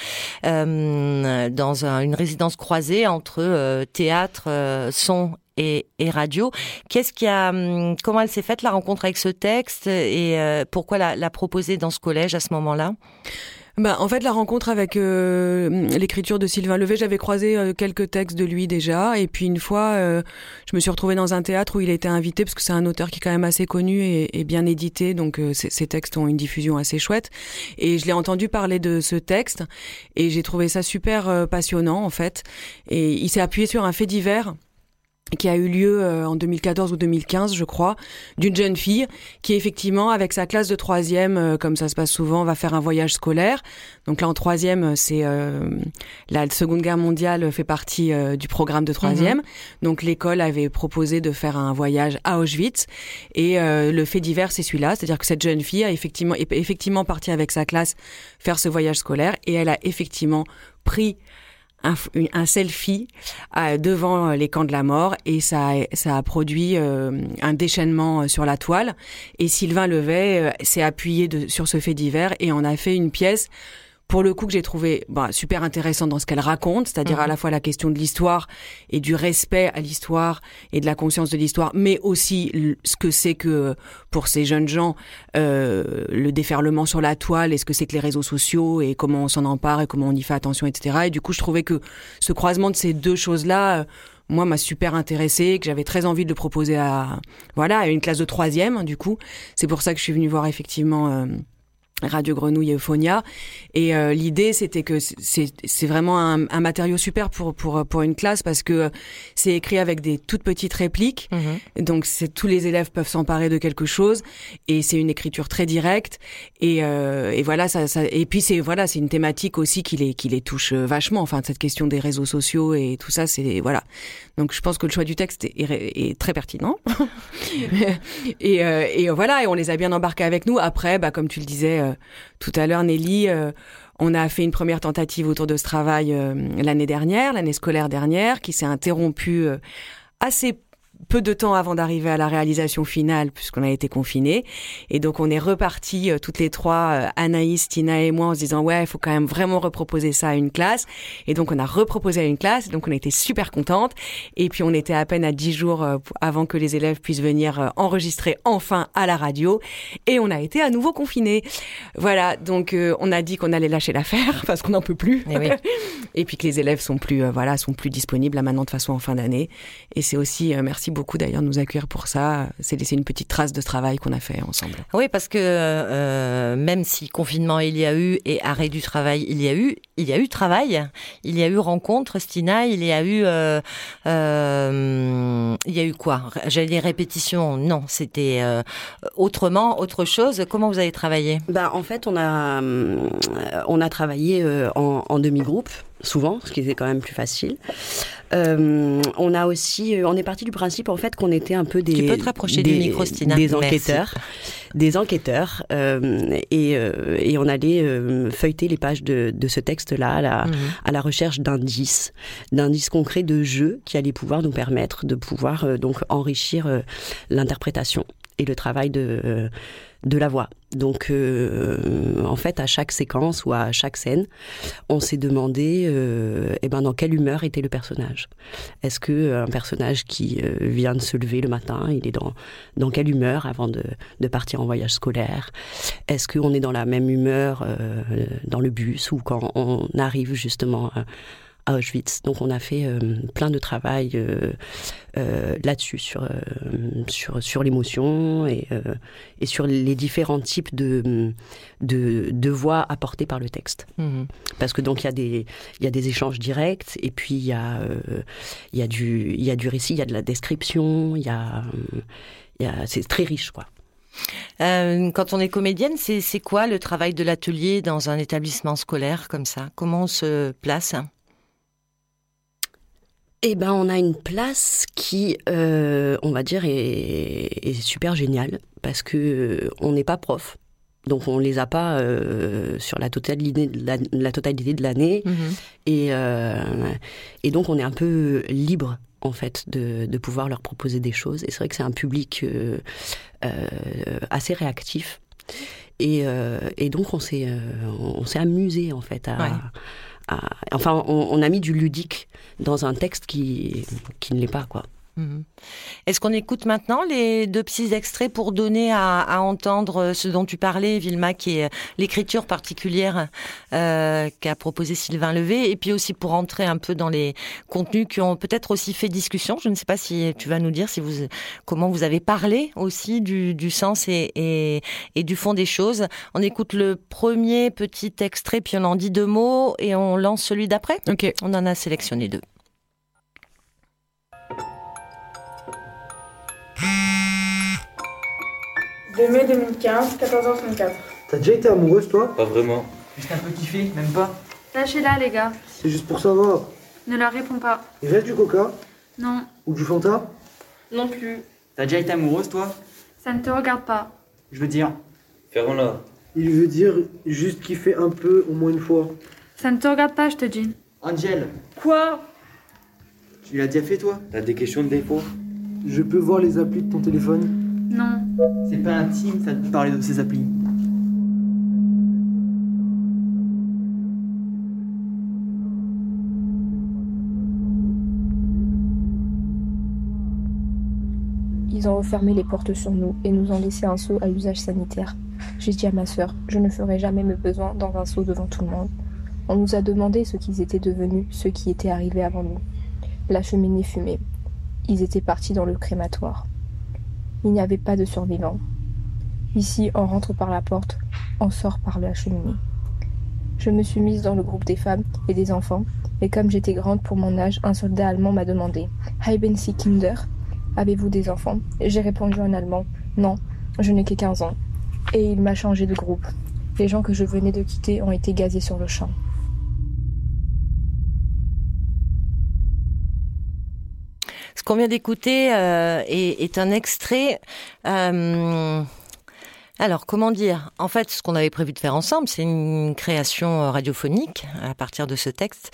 S6: euh, dans une résidence croisée entre euh, théâtre, euh, son et, radio. Qu'est-ce qui a, hum, comment elle s'est faite la rencontre avec ce texte et pourquoi la proposer dans ce collège à ce moment-là?
S7: Bah, en fait, la rencontre avec euh, l'écriture de Sylvain Levé, j'avais croisé euh, quelques textes de lui déjà, et puis une fois, euh, je me suis retrouvée dans un théâtre où il a été invité, parce que c'est un auteur qui est quand même assez connu et, bien édité, donc ses textes ont une diffusion assez chouette. Et je l'ai entendu parler de ce texte, et j'ai trouvé ça super passionnant en fait. Et il s'est appuyé sur un fait divers qui a eu lieu euh, en 2014 ou 2015, je crois, d'une jeune fille qui effectivement, avec sa classe de troisième, euh, comme ça se passe souvent, va faire un voyage scolaire. Donc là, en troisième, c'est euh, la Seconde Guerre mondiale fait partie du programme de troisième. Mhm. Donc l'école avait proposé de faire un voyage à Auschwitz et le fait divers, c'est celui-là, c'est-à-dire que cette jeune fille a effectivement est effectivement partie avec sa classe faire ce voyage scolaire et elle a effectivement pris un, un selfie euh, devant les camps de la mort et ça, ça a produit euh, un déchaînement euh, sur la toile. Et Sylvain Levet s'est appuyé sur ce fait divers et on a fait une pièce pour le coup que j'ai trouvé bah, super intéressant dans ce qu'elle raconte, c'est-à-dire mhm. à la fois la question de l'histoire et du respect à l'histoire et de la conscience de l'histoire, mais aussi ce que c'est que pour ces jeunes gens euh, le déferlement sur la toile et ce que c'est que les réseaux sociaux et comment on s'en empare et comment on y fait attention, etc. Et du coup, je trouvais que ce croisement de ces deux choses-là euh, moi m'a super intéressé, que j'avais très envie de le proposer à voilà à une classe de troisième du coup c'est pour ça que je suis venue voir effectivement euh, Radio Grenouille et Euphonia. Et euh, l'idée, c'était que c'est vraiment un, un, matériau super pour, pour, pour une classe parce que c'est écrit avec des toutes petites répliques. Mhm. Donc, c'est tous les élèves peuvent s'emparer de quelque chose et c'est une écriture très directe. Et, euh, et voilà, ça, ça, et puis c'est voilà, c'est une thématique aussi qui les qui les touche vachement. Enfin, cette question des réseaux sociaux et tout ça, c'est voilà. Donc, je pense que le choix du texte est, est, très pertinent. et, euh, et voilà, et on les a bien embarqués avec nous. Après, bah, comme tu le disais tout à l'heure, Nelly, on a fait une première tentative autour de ce travail l'année dernière, l'année scolaire dernière, qui s'est interrompue assez peu de temps avant d'arriver à la réalisation finale, puisqu'on a été confinés. Et donc, on est reparti euh, toutes les trois, euh, Anaïs, Tina et moi, en se disant, ouais, il faut quand même vraiment reproposer ça à une classe. Et donc, on a reproposé à une classe. Donc, on était super contente. Et puis, on était à peine à dix jours euh, avant que les élèves puissent venir enregistrer enfin à la radio. Et on a été à nouveau confinés. Voilà. Donc, on a dit qu'on allait lâcher l'affaire parce qu'on n'en peut plus. Et, eh et, puis que les élèves sont plus, voilà, sont plus disponibles là maintenant de façon en fin d'année. Et c'est aussi, merci beaucoup d'ailleurs de nous accueillir pour ça. C'est laisser une petite trace de travail qu'on a fait ensemble.
S6: Oui, parce que euh, même si confinement il y a eu et arrêt du travail il y a eu, il y a eu travail, il y a eu rencontre, Stina, il y a eu, euh, euh, il y a eu quoi? J'allais dire répétition, non, c'était autrement, autre chose. Comment vous avez travaillé?
S8: Bah en fait, on a on a travaillé en, en demi-groupe souvent, ce qui était quand même plus facile. Euh, on a aussi, euh, on est parti du principe en fait qu'on était un peu des,
S6: tu peux te rapprocher des, du micro,
S8: des enquêteurs, des enquêteurs, euh, et, et, on allait feuilleter les pages de, de ce texte-là à la, mhm. à la recherche d'indices, d'indices concrets de jeux qui allaient pouvoir nous permettre de pouvoir donc enrichir l'interprétation et le travail de de la voix. Donc, euh, en fait, à chaque séquence ou à chaque scène, on s'est demandé, euh, eh ben, dans quelle humeur était le personnage. Est-ce que euh, un personnage qui euh, vient de se lever le matin, il est dans dans quelle humeur avant de, de partir en voyage scolaire? Est-ce qu'on est dans la même humeur euh, dans le bus ou quand on arrive justement à Auschwitz. Donc on a fait euh, plein de travail euh, euh, là-dessus, sur, sur, sur l'émotion et, et sur les différents types de, de, de voix apportées par le texte. Mhm. Parce que donc il y, a des, y a des échanges directs et puis il y, a, y, a du, y a du récit, il y a de la description, il y a, y a, c'est très riche quoi.
S6: quand on est comédienne, c'est quoi le travail de l'atelier dans un établissement scolaire comme ça? Comment on se place?
S8: Eh ben, on a une place qui, euh, on va dire, est, super géniale parce que euh, on n'est pas prof. Donc on les a pas euh, sur la totalité de la, la totalité de l'année mhm. et, et donc on est un peu libre en fait de, de pouvoir leur proposer des choses et c'est vrai que c'est un public assez réactif et, et donc on s'est on s'est amusé en fait à, enfin, on, a mis du ludique dans un texte qui, qui ne l'est pas, quoi.
S6: Mhm. Est-ce qu'on écoute maintenant les deux petits extraits pour donner à, entendre ce dont tu parlais, Vilma, qui est l'écriture particulière euh, qu'a proposé Sylvain Levé, et puis aussi pour entrer un peu dans les contenus qui ont peut-être aussi fait discussion. Je ne sais pas si tu vas nous dire si vous, comment vous avez parlé aussi du, sens et, et, du fond des choses. On écoute le premier petit extrait, puis on en dit deux mots, et on lance celui d'après.
S7: Ok.
S6: On en a sélectionné deux.
S9: 2 mai 2015, 14h34.
S10: T'as déjà été amoureuse, toi?
S11: Pas vraiment.
S10: Juste un peu kiffé, même pas.
S9: Lâchez-la, les gars.
S10: C'est juste pour savoir.
S9: Ne leur réponds pas.
S10: Il reste du coca?
S9: Non.
S10: Ou du Fanta?
S9: Non plus.
S12: T'as déjà été amoureuse, toi?
S9: Ça ne te regarde pas.
S12: Je veux dire.
S11: Ferrons-la.
S10: Il veut dire juste kiffer un peu, au moins une fois.
S9: Ça ne te regarde pas, je te dis.
S12: Angel
S9: Quoi?
S12: Tu l'as déjà fait, toi?
S11: T'as des questions de défaut?
S10: Je peux voir les applis de ton téléphone?
S9: Non.
S12: C'est pas intime, ça de parler de ces applis.
S13: Ils ont refermé les portes sur nous et nous ont laissé un seau à usage sanitaire. J'ai dit à ma sœur, je ne ferai jamais mes besoins dans un seau devant tout le monde. On nous a demandé ce qu'ils étaient devenus, ceux qui étaient arrivés avant nous. La cheminée fumait. Ils étaient partis dans le crématoire. Il n'y avait pas de survivants. Ici, on rentre par la porte, on sort par la cheminée. Je me suis mise dans le groupe des femmes et des enfants, et comme j'étais grande pour mon âge, un soldat allemand m'a demandé Haben Sie Kinder Avez-vous des enfants? J'ai répondu en allemand Non, je n'ai que 15 ans. Et il m'a changé de groupe. Les gens que je venais de quitter ont été gazés sur le champ.
S6: Ce qu'on vient d'écouter euh, est, est, un extrait. Euh, Alors, comment dire? En fait, ce qu'on avait prévu de faire ensemble, c'est une création euh, radiophonique à partir de ce texte.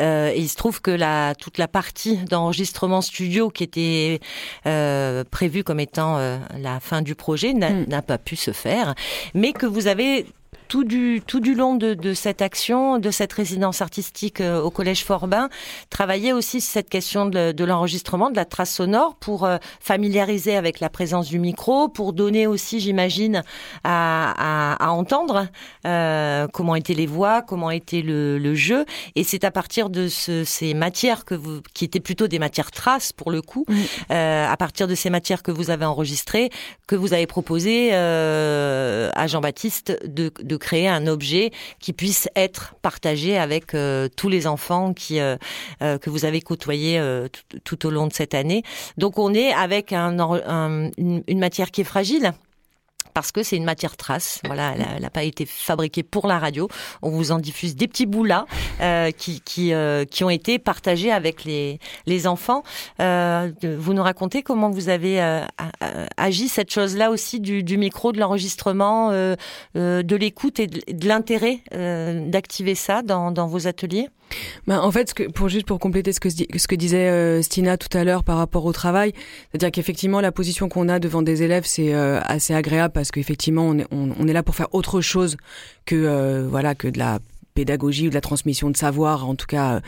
S6: Euh, et il se trouve que la, toute la partie d'enregistrement studio qui était euh, prévue comme étant euh, la fin du projet n'a
S7: Mm.
S6: n'a pas pu se faire, mais que vous avez tout du tout du long de, de cette action, de cette résidence artistique euh, au collège Forbin, travailler aussi cette question de, de l'enregistrement, de la trace sonore, pour euh, familiariser avec la présence du micro, pour donner aussi, j'imagine, à, à, à entendre euh, comment étaient les voix, comment était le, le jeu. Et c'est à partir de ce, ces matières que vous, qui étaient plutôt des matières traces pour le coup, euh, à partir de ces matières que vous avez enregistrées, que vous avez proposé euh, à Jean-Baptiste de, de créer un objet qui puisse être partagé avec euh, tous les enfants qui euh, euh, que vous avez côtoyés tout, au long de cette année. Donc on est avec une matière qui est fragile parce que c'est une matière trace. Voilà, elle n'a pas été fabriquée pour la radio. On vous en diffuse des petits bouts là euh, qui qui, euh, qui ont été partagés avec les les enfants. Euh, vous nous racontez comment vous avez euh, agi cette chose-là aussi du, du micro, de l'enregistrement, euh, euh, de l'écoute et de, de l'intérêt euh, d'activer ça dans, dans vos ateliers?
S7: Ben, en fait, pour juste pour compléter ce que, ce que disait euh, Stina tout à l'heure par rapport au travail, c'est-à-dire qu'effectivement la position qu'on a devant des élèves c'est euh, assez agréable parce qu'effectivement on est, on est là pour faire autre chose que euh, voilà que de la pédagogie ou de la transmission de savoir, en tout cas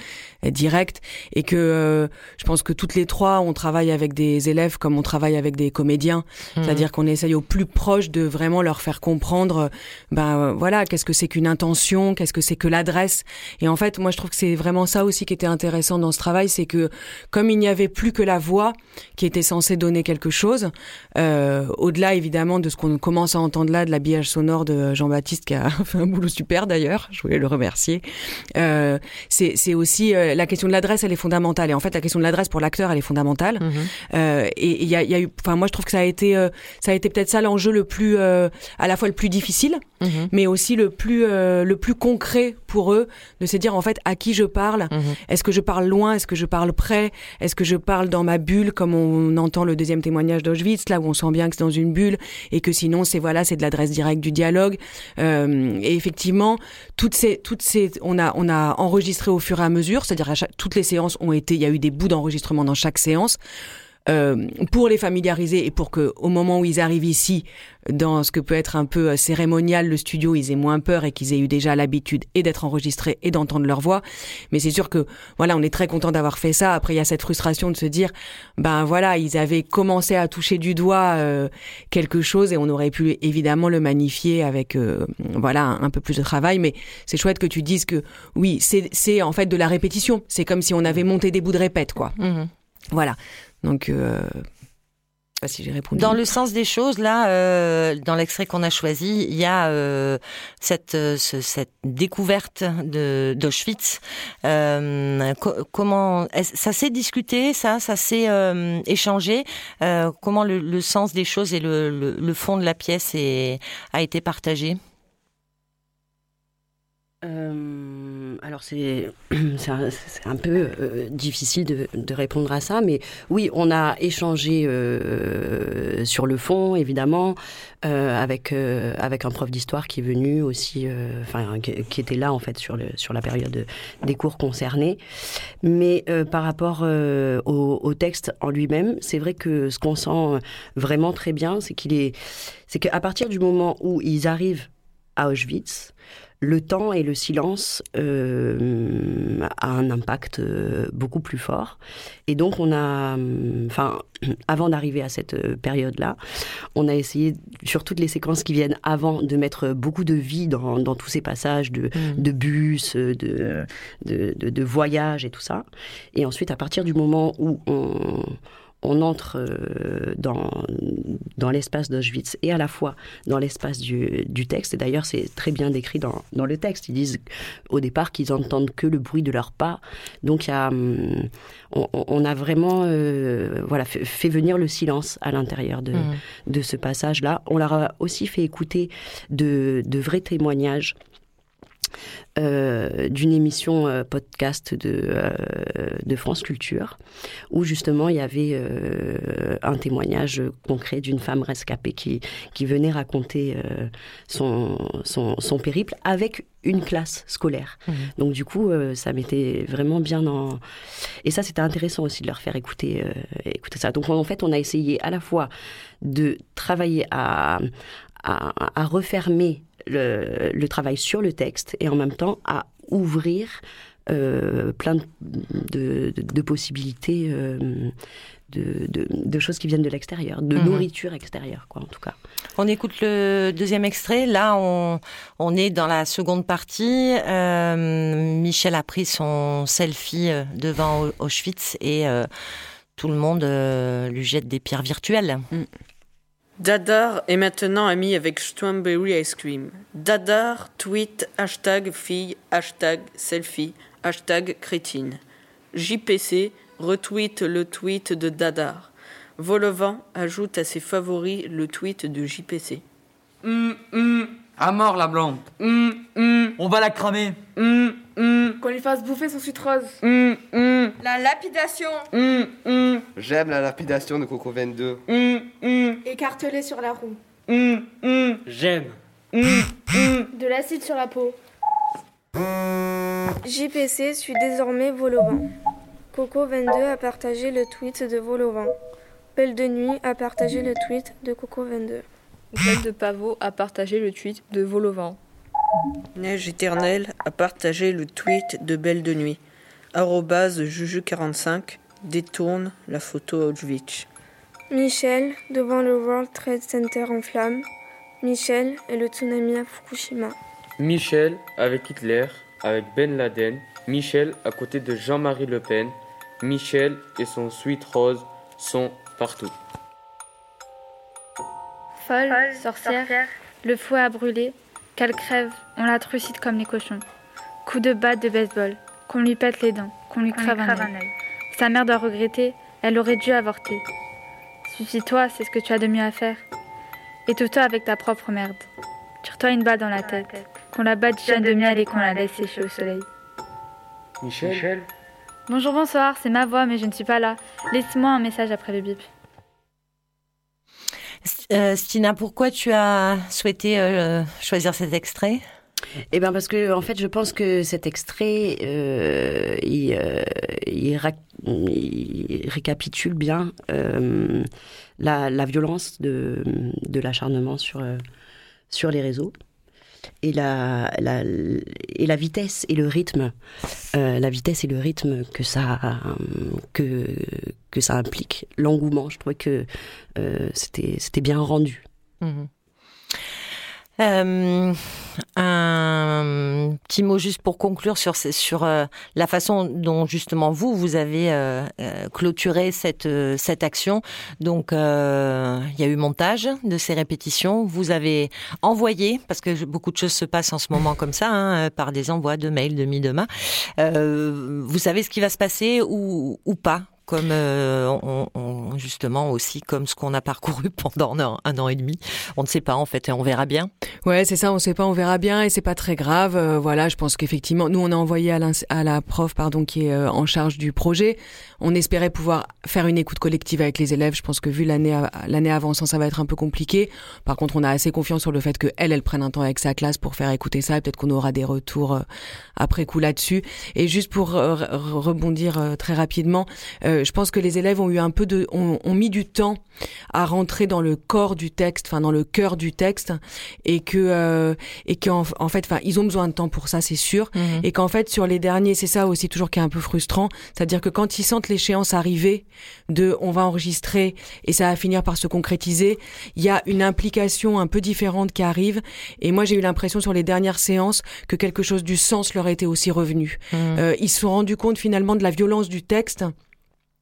S7: euh, directe, et que euh, je pense que toutes les trois, on travaille avec des élèves comme on travaille avec des comédiens,
S6: Mhm.
S7: c'est-à-dire qu'on essaye au plus proche de vraiment leur faire comprendre, ben euh, voilà, qu'est-ce que c'est qu'une intention, qu'est-ce que c'est que l'adresse, et en fait, moi je trouve que c'est vraiment ça aussi qui était intéressant dans ce travail, c'est que comme il n'y avait plus que la voix qui était censée donner quelque chose, euh, au-delà évidemment de ce qu'on commence à entendre là, de l'habillage sonore de Jean-Baptiste qui a fait un boulot super d'ailleurs, je voulais le remercier. Euh, c'est aussi euh, la question de l'adresse, elle est fondamentale. Et en fait, la question de l'adresse pour l'acteur, elle est fondamentale. Euh, et il y a, il y a eu, enfin moi je trouve que ça a été, ça a été peut-être ça l'enjeu le plus, à la fois le plus difficile,
S6: Mhm.
S7: mais aussi le plus, le plus concret pour eux, de se dire en fait à qui je parle?
S6: Mhm.
S7: Est-ce que je parle loin? Est-ce que je parle près? Est-ce que je parle dans ma bulle, comme on entend le deuxième témoignage d'Auschwitz, là où on sent bien que c'est dans une bulle, et que sinon c'est voilà, c'est de l'adresse directe du dialogue. Et effectivement, toutes ces, on a, on a enregistré au fur et à mesure, c'est-à-dire toutes les séances ont été, il y a eu des bouts d'enregistrement dans chaque séance. Euh, pour les familiariser et pour que au moment où ils arrivent ici dans ce que peut être un peu euh, cérémonial le studio ils aient moins peur et qu'ils aient eu déjà l'habitude et d'être enregistrés et d'entendre leur voix. Mais c'est sûr que voilà on est très content d'avoir fait ça. Après il y a cette frustration de se dire ben voilà ils avaient commencé à toucher du doigt euh, quelque chose et on aurait pu évidemment le magnifier avec euh, voilà un, un peu plus de travail. Mais c'est chouette que tu dises que oui c'est c'est en fait de la répétition. C'est comme si on avait monté des bouts de répète quoi.
S6: Mhm.
S7: voilà. Donc, euh, pas si j'ai répondu.
S6: Dans le sens des choses, là, euh, dans l'extrait qu'on a choisi, il y a euh, cette, euh, ce- cette découverte de d'Auschwitz. Euh, co- comment ça s'est discuté, ça, ça s'est euh, échangé. Comment le, le sens des choses et le, le, le fond de la pièce est, a été partagé?
S8: Euh, alors c'est un, un peu euh, difficile de, répondre à ça, mais oui, on a échangé euh, sur le fond, évidemment, avec avec un prof d'histoire qui est venu aussi, enfin qui, était là en fait sur le sur la période des cours concernés. Mais par rapport au, au texte en lui-même, c'est vrai que ce qu'on sent vraiment très bien, c'est qu'il est, c'est qu'à partir du moment où ils arrivent à Auschwitz, le temps et le silence euh, a un impact euh, beaucoup plus fort. Et donc on a, euh, enfin, avant d'arriver à cette euh, période-là, on a essayé sur toutes les séquences qui viennent avant de mettre beaucoup de vie dans, dans tous ces passages de, de bus, de, de, de, de voyages et tout ça. Et ensuite, à partir du moment où on on entre euh, dans, dans l'espace d'Auschwitz et à la fois dans l'espace du, du texte. Et d'ailleurs, c'est très bien décrit dans, dans le texte. Ils disent au départ qu'ils entendent que le bruit de leurs pas. Donc, y a, hum, on, on a vraiment euh, voilà, fait, fait venir le silence à l'intérieur de,
S6: Mhm.
S8: de ce passage-là. On leur a aussi fait écouter de, de vrais témoignages euh, d'une émission euh, podcast de, euh, de France Culture, où justement il y avait un témoignage concret d'une femme rescapée qui, qui venait raconter son, son, son périple avec une classe scolaire.
S6: Mhm.
S8: Donc du coup, ça m'était vraiment bien en... Et ça, c'était intéressant aussi de leur faire écouter, écouter ça. Donc en fait, on a essayé à la fois de travailler à, à, à refermer le, le travail sur le texte et en même temps à ouvrir euh, plein de, de, de possibilités, euh, de, de, de choses qui viennent de l'extérieur, de
S6: Mhm.
S8: nourriture extérieure, quoi, en tout cas.
S6: On écoute le deuxième extrait. Là, on, on est dans la seconde partie. Euh, Michel a pris son selfie devant Au- Auschwitz et euh, tout le monde euh, lui jette des pierres virtuelles.
S14: Dadar est maintenant ami avec Strawberry Ice Cream. Dadar tweet hashtag fille, hashtag selfie, hashtag crétine. JPC retweet le tweet de Dadar. Volevant ajoute à ses favoris le tweet de JPC.
S15: Hum, hum. À mort la blonde. Hum, hum. On va la cramer. Hum, hum.
S9: Qu'on lui fasse bouffer son sucre rose.
S15: Hum, hum.
S9: La lapidation.
S15: Hum, hum.
S16: J'aime la lapidation de Coco 22.
S15: Hum.
S9: Écartelé sur la roue.
S16: J'aime.
S9: De l'acide sur la peau. JPC suit désormais Volovent. Coco22 a partagé le tweet de Volovent. Belle de nuit a partagé le tweet de Coco22.
S17: Belle de Pavot a partagé le tweet de Volovent.
S14: Neige éternelle a partagé le tweet de Belle de Nuit. Arrobase Juju45 détourne la photo Auschwitz.
S9: Michel, devant le World Trade Center en flammes. Michel et le tsunami à Fukushima.
S18: Michel avec Hitler, avec Ben Laden, Michel à côté de Jean-Marie Le Pen, Michel et son sweet rose sont partout.
S19: Folle, sorcière, le fouet a brûlé, qu'elle crève, on la trucide comme les cochons. Coup de batte de baseball, qu'on lui pète les dents, qu'on lui crève, un, œil. Sa mère doit regretter, elle aurait dû avorter. Suicide-toi, c'est ce que tu as de mieux à faire. Étouffe-toi avec ta propre merde. Tire-toi une balle dans la tête, qu'on la badigeonne de miel et qu'on la laisse sécher au soleil.
S18: Michel,
S19: Bonjour, bonsoir, c'est ma voix, mais je ne suis pas là. Laisse-moi un message après le bip.
S6: Euh, Stina, pourquoi tu as souhaité euh, choisir cet extrait?
S8: Eh ben parce que en fait, je pense que cet extrait, euh, il, euh, il, récapitule bien euh, la, violence de, l'acharnement sur sur les réseaux et la, vitesse et le rythme, la vitesse et le rythme que ça que ça implique, l'engouement. Je trouvais que c'était c'était bien rendu.
S6: Mhm. Euh, un petit mot juste pour conclure sur, sur euh, la façon dont justement vous, vous avez euh, euh, clôturé cette, euh, cette action. Donc euh, il y a eu montage de ces répétitions. Vous avez envoyé, parce que beaucoup de choses se passent en ce moment comme ça, hein, par des envois de mails de mi-demain. Vous savez ce qui va se passer ou, ou pas comme euh, on, on- justement aussi comme ce qu'on a parcouru pendant un an, et demi. On ne sait pas en fait et on verra bien.
S7: Ouais, c'est ça, on sait pas, on verra bien et c'est pas très grave. Euh, voilà, je pense qu'effectivement, nous on a envoyé à, à la prof pardon qui est euh, en charge du projet. On espérait pouvoir faire une écoute collective avec les élèves. Je pense que vu l'année l'année avançant, ça va être un peu compliqué. Par contre, on a assez confiance sur le fait que elle, elle prenne un temps avec sa classe pour faire écouter ça. Peut-être qu'on aura des retours euh, après coup là-dessus. Et juste pour euh, re- rebondir très rapidement, euh, je pense que les élèves ont eu un peu de, ont, ont mis du temps à rentrer dans le corps du texte, enfin dans le cœur du texte, et que euh, et qu'en en fait, enfin ils ont besoin de temps pour ça, c'est sûr,
S6: Mhm.
S7: et qu'en fait sur les derniers, c'est ça aussi toujours qui est un peu frustrant, c'est-à-dire que quand ils sentent l'échéance arriver de on va enregistrer et ça va finir par se concrétiser, il y a une implication un peu différente qui arrive, et moi j'ai eu l'impression sur les dernières séances que quelque chose du sens leur était aussi revenu.
S6: Mhm.
S7: Euh, ils se sont rendus compte finalement de la violence du texte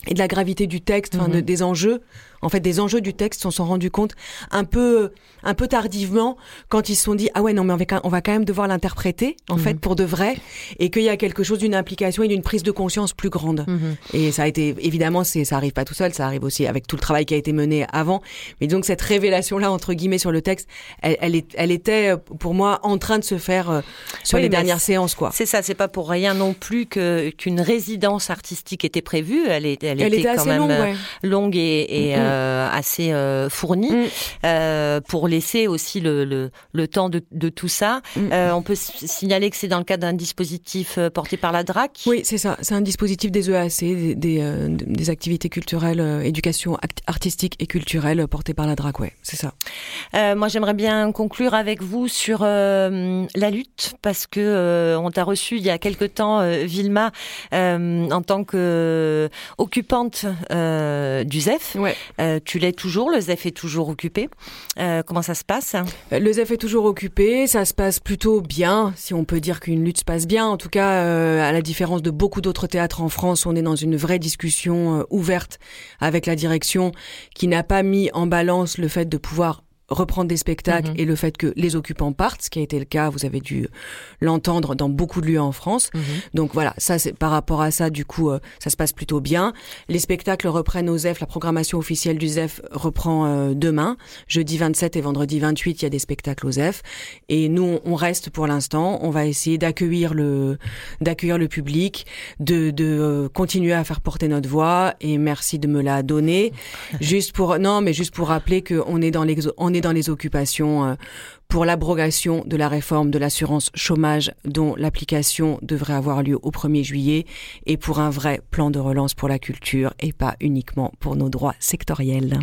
S7: et de la gravité du texte, enfin, de-
S6: Mhm.
S7: des enjeux en fait des enjeux du texte, on s'en rendu compte un peu un peu tardivement quand ils se sont dit ah ouais non mais on va, quand même devoir l'interpréter en
S6: Mhm.
S7: fait pour de vrai et qu'il y a quelque chose d'une implication et d'une prise de conscience plus grande.
S6: Mhm.
S7: Et ça a été évidemment c'est ça arrive pas tout seul, ça arrive aussi avec tout le travail qui a été mené avant. Mais donc cette révélation là entre guillemets sur le texte, elle, elle, est, elle était pour moi en train de se faire euh, sur
S6: Oui,
S7: les dernières séances quoi.
S6: C'est ça, c'est pas pour rien non plus que qu'une résidence artistique était prévue. Elle, est, elle,
S7: Elle
S6: était,
S7: était
S6: quand
S7: assez
S6: même
S7: longue, ouais.
S6: longue et, et, euh, assez euh, fournie euh, pour laisser aussi le, le, le temps de, de tout ça. Euh, on peut signaler que c'est dans le cadre d'un dispositif euh, porté par la DRAC?
S7: Oui, c'est ça. C'est un dispositif des EAC, des, des, euh, des activités culturelles, euh, éducation act- artistique et culturelle euh, portées par la DRAC, ouais, c'est ça.
S6: Euh, moi, j'aimerais bien conclure avec vous sur euh, la lutte parce que euh, on t'a reçu il y a quelque temps, euh, Vilma, euh, en tant que euh, occupante euh, du ZEF. Euh, tu l'es toujours, le ZEF est toujours occupé. Euh, comment ça se passe?
S7: Euh, Le ZEF est toujours occupé, ça se passe plutôt bien, si on peut dire qu'une lutte se passe bien. En tout cas, euh, à la différence de beaucoup d'autres théâtres en France, on est dans une vraie discussion ouverte avec la direction qui n'a pas mis en balance le fait de pouvoir reprendre des spectacles et le fait que les occupants partent, ce qui a été le cas, vous avez dû l'entendre dans beaucoup de lieux en France. Donc voilà, ça c'est par rapport à ça, du coup, euh, ça se passe plutôt bien. Les spectacles reprennent au ZEF, la programmation officielle du ZEF reprend euh, demain, jeudi 27 et vendredi 28, il y a des spectacles au ZEF. Et nous, on- reste pour l'instant, on va essayer d'accueillir le d'accueillir le public, de, de euh, continuer à faire porter notre voix. Et merci de me la donner. juste pour non, mais juste pour rappeler que on est dans les on est dans les occupations. euh, pour l'abrogation de la réforme de l'assurance chômage dont l'application devrait avoir lieu au 1er juillet et pour un vrai plan de relance pour la culture et pas uniquement pour nos droits sectoriels.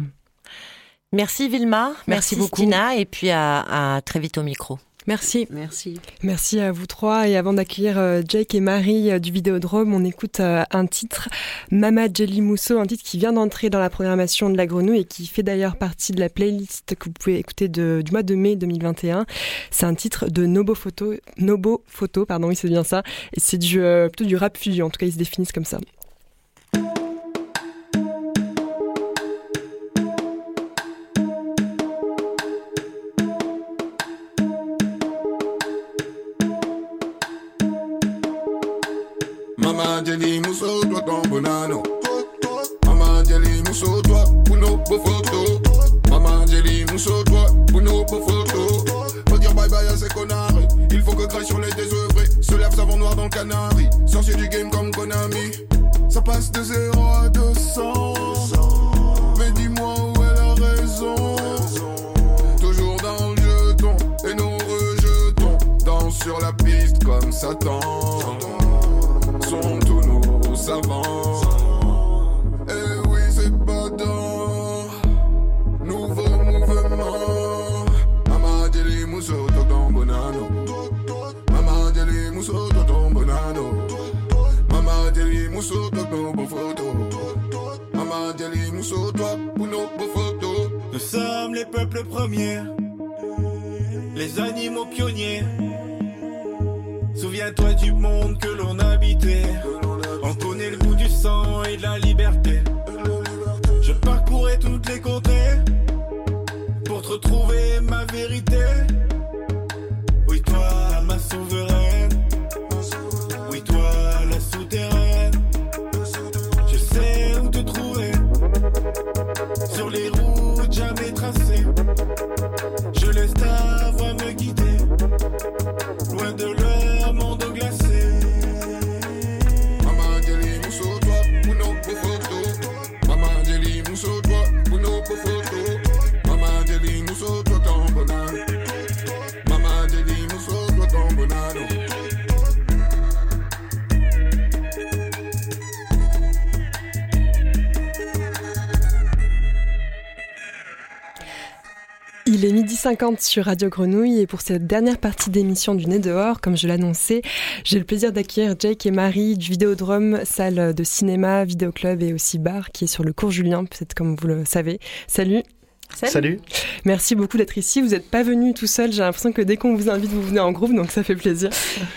S6: Merci Vilma,
S7: Merci
S6: merci,
S7: beaucoup.
S6: Stina, et puis à, à très vite au micro.
S7: Merci.
S8: Merci.
S3: Merci à vous trois. Et avant d'accueillir euh, Jake et Marie euh, du Vidéodrome, on écoute euh, un titre, Mama Jelly Mousso, un titre qui vient d'entrer dans la programmation de la Grenouille et qui fait d'ailleurs partie de la playlist que vous pouvez écouter de- du mois de mai 2021. C'est un titre de Nobo Photo, Nobo Photo, pardon, oui c'est bien ça. Et c'est du, plutôt du rap fusion, en tout cas ils se définissent comme ça.
S20: Mousso, toi ton bonano. Mama Jelly Mousso, toi pour nos beaux photos. Mama Jelly nos. Faut dire bye bye à ces connards. Il faut que Création les désœuvrés se lève savon noir dans le canari. Sorcier du game comme Konami. Ça passe de 0 à 200. Mais dis-moi où est la raison. Toujours dans le jeton et nous rejetons. Danse sur la piste comme Satan. Sont savants. Eh oui, c'est pas dans. Nouveau mouvement. Mama Jelly Mousso, tonton Bonano. Mama Jelly Mousso, tonton Bonano. Mama Jelly Mousso, tonton beau photo. Mama Jelly Mousso, toi pour nos photos.
S21: Nous sommes les peuples premiers, les animaux pionniers. Souviens-toi du monde que l'on habitait. Et de la liberté. Je parcourais toutes les contrées pour te retrouver ma vérité. sur
S3: Radio Grenouille et pour cette dernière partie d'émission du Nez dehors, comme je l'annonçais, j'ai le plaisir d'accueillir Jake et Marie du Vidéodrome, salle de cinéma, vidéoclub et aussi bar qui est sur le cours Julien, peut-être comme vous le savez. Salut
S22: Salut. Salut.
S3: Merci beaucoup d'être ici. Vous n'êtes pas venu tout seul. J'ai l'impression que dès qu'on vous invite, vous venez en groupe, donc ça fait plaisir.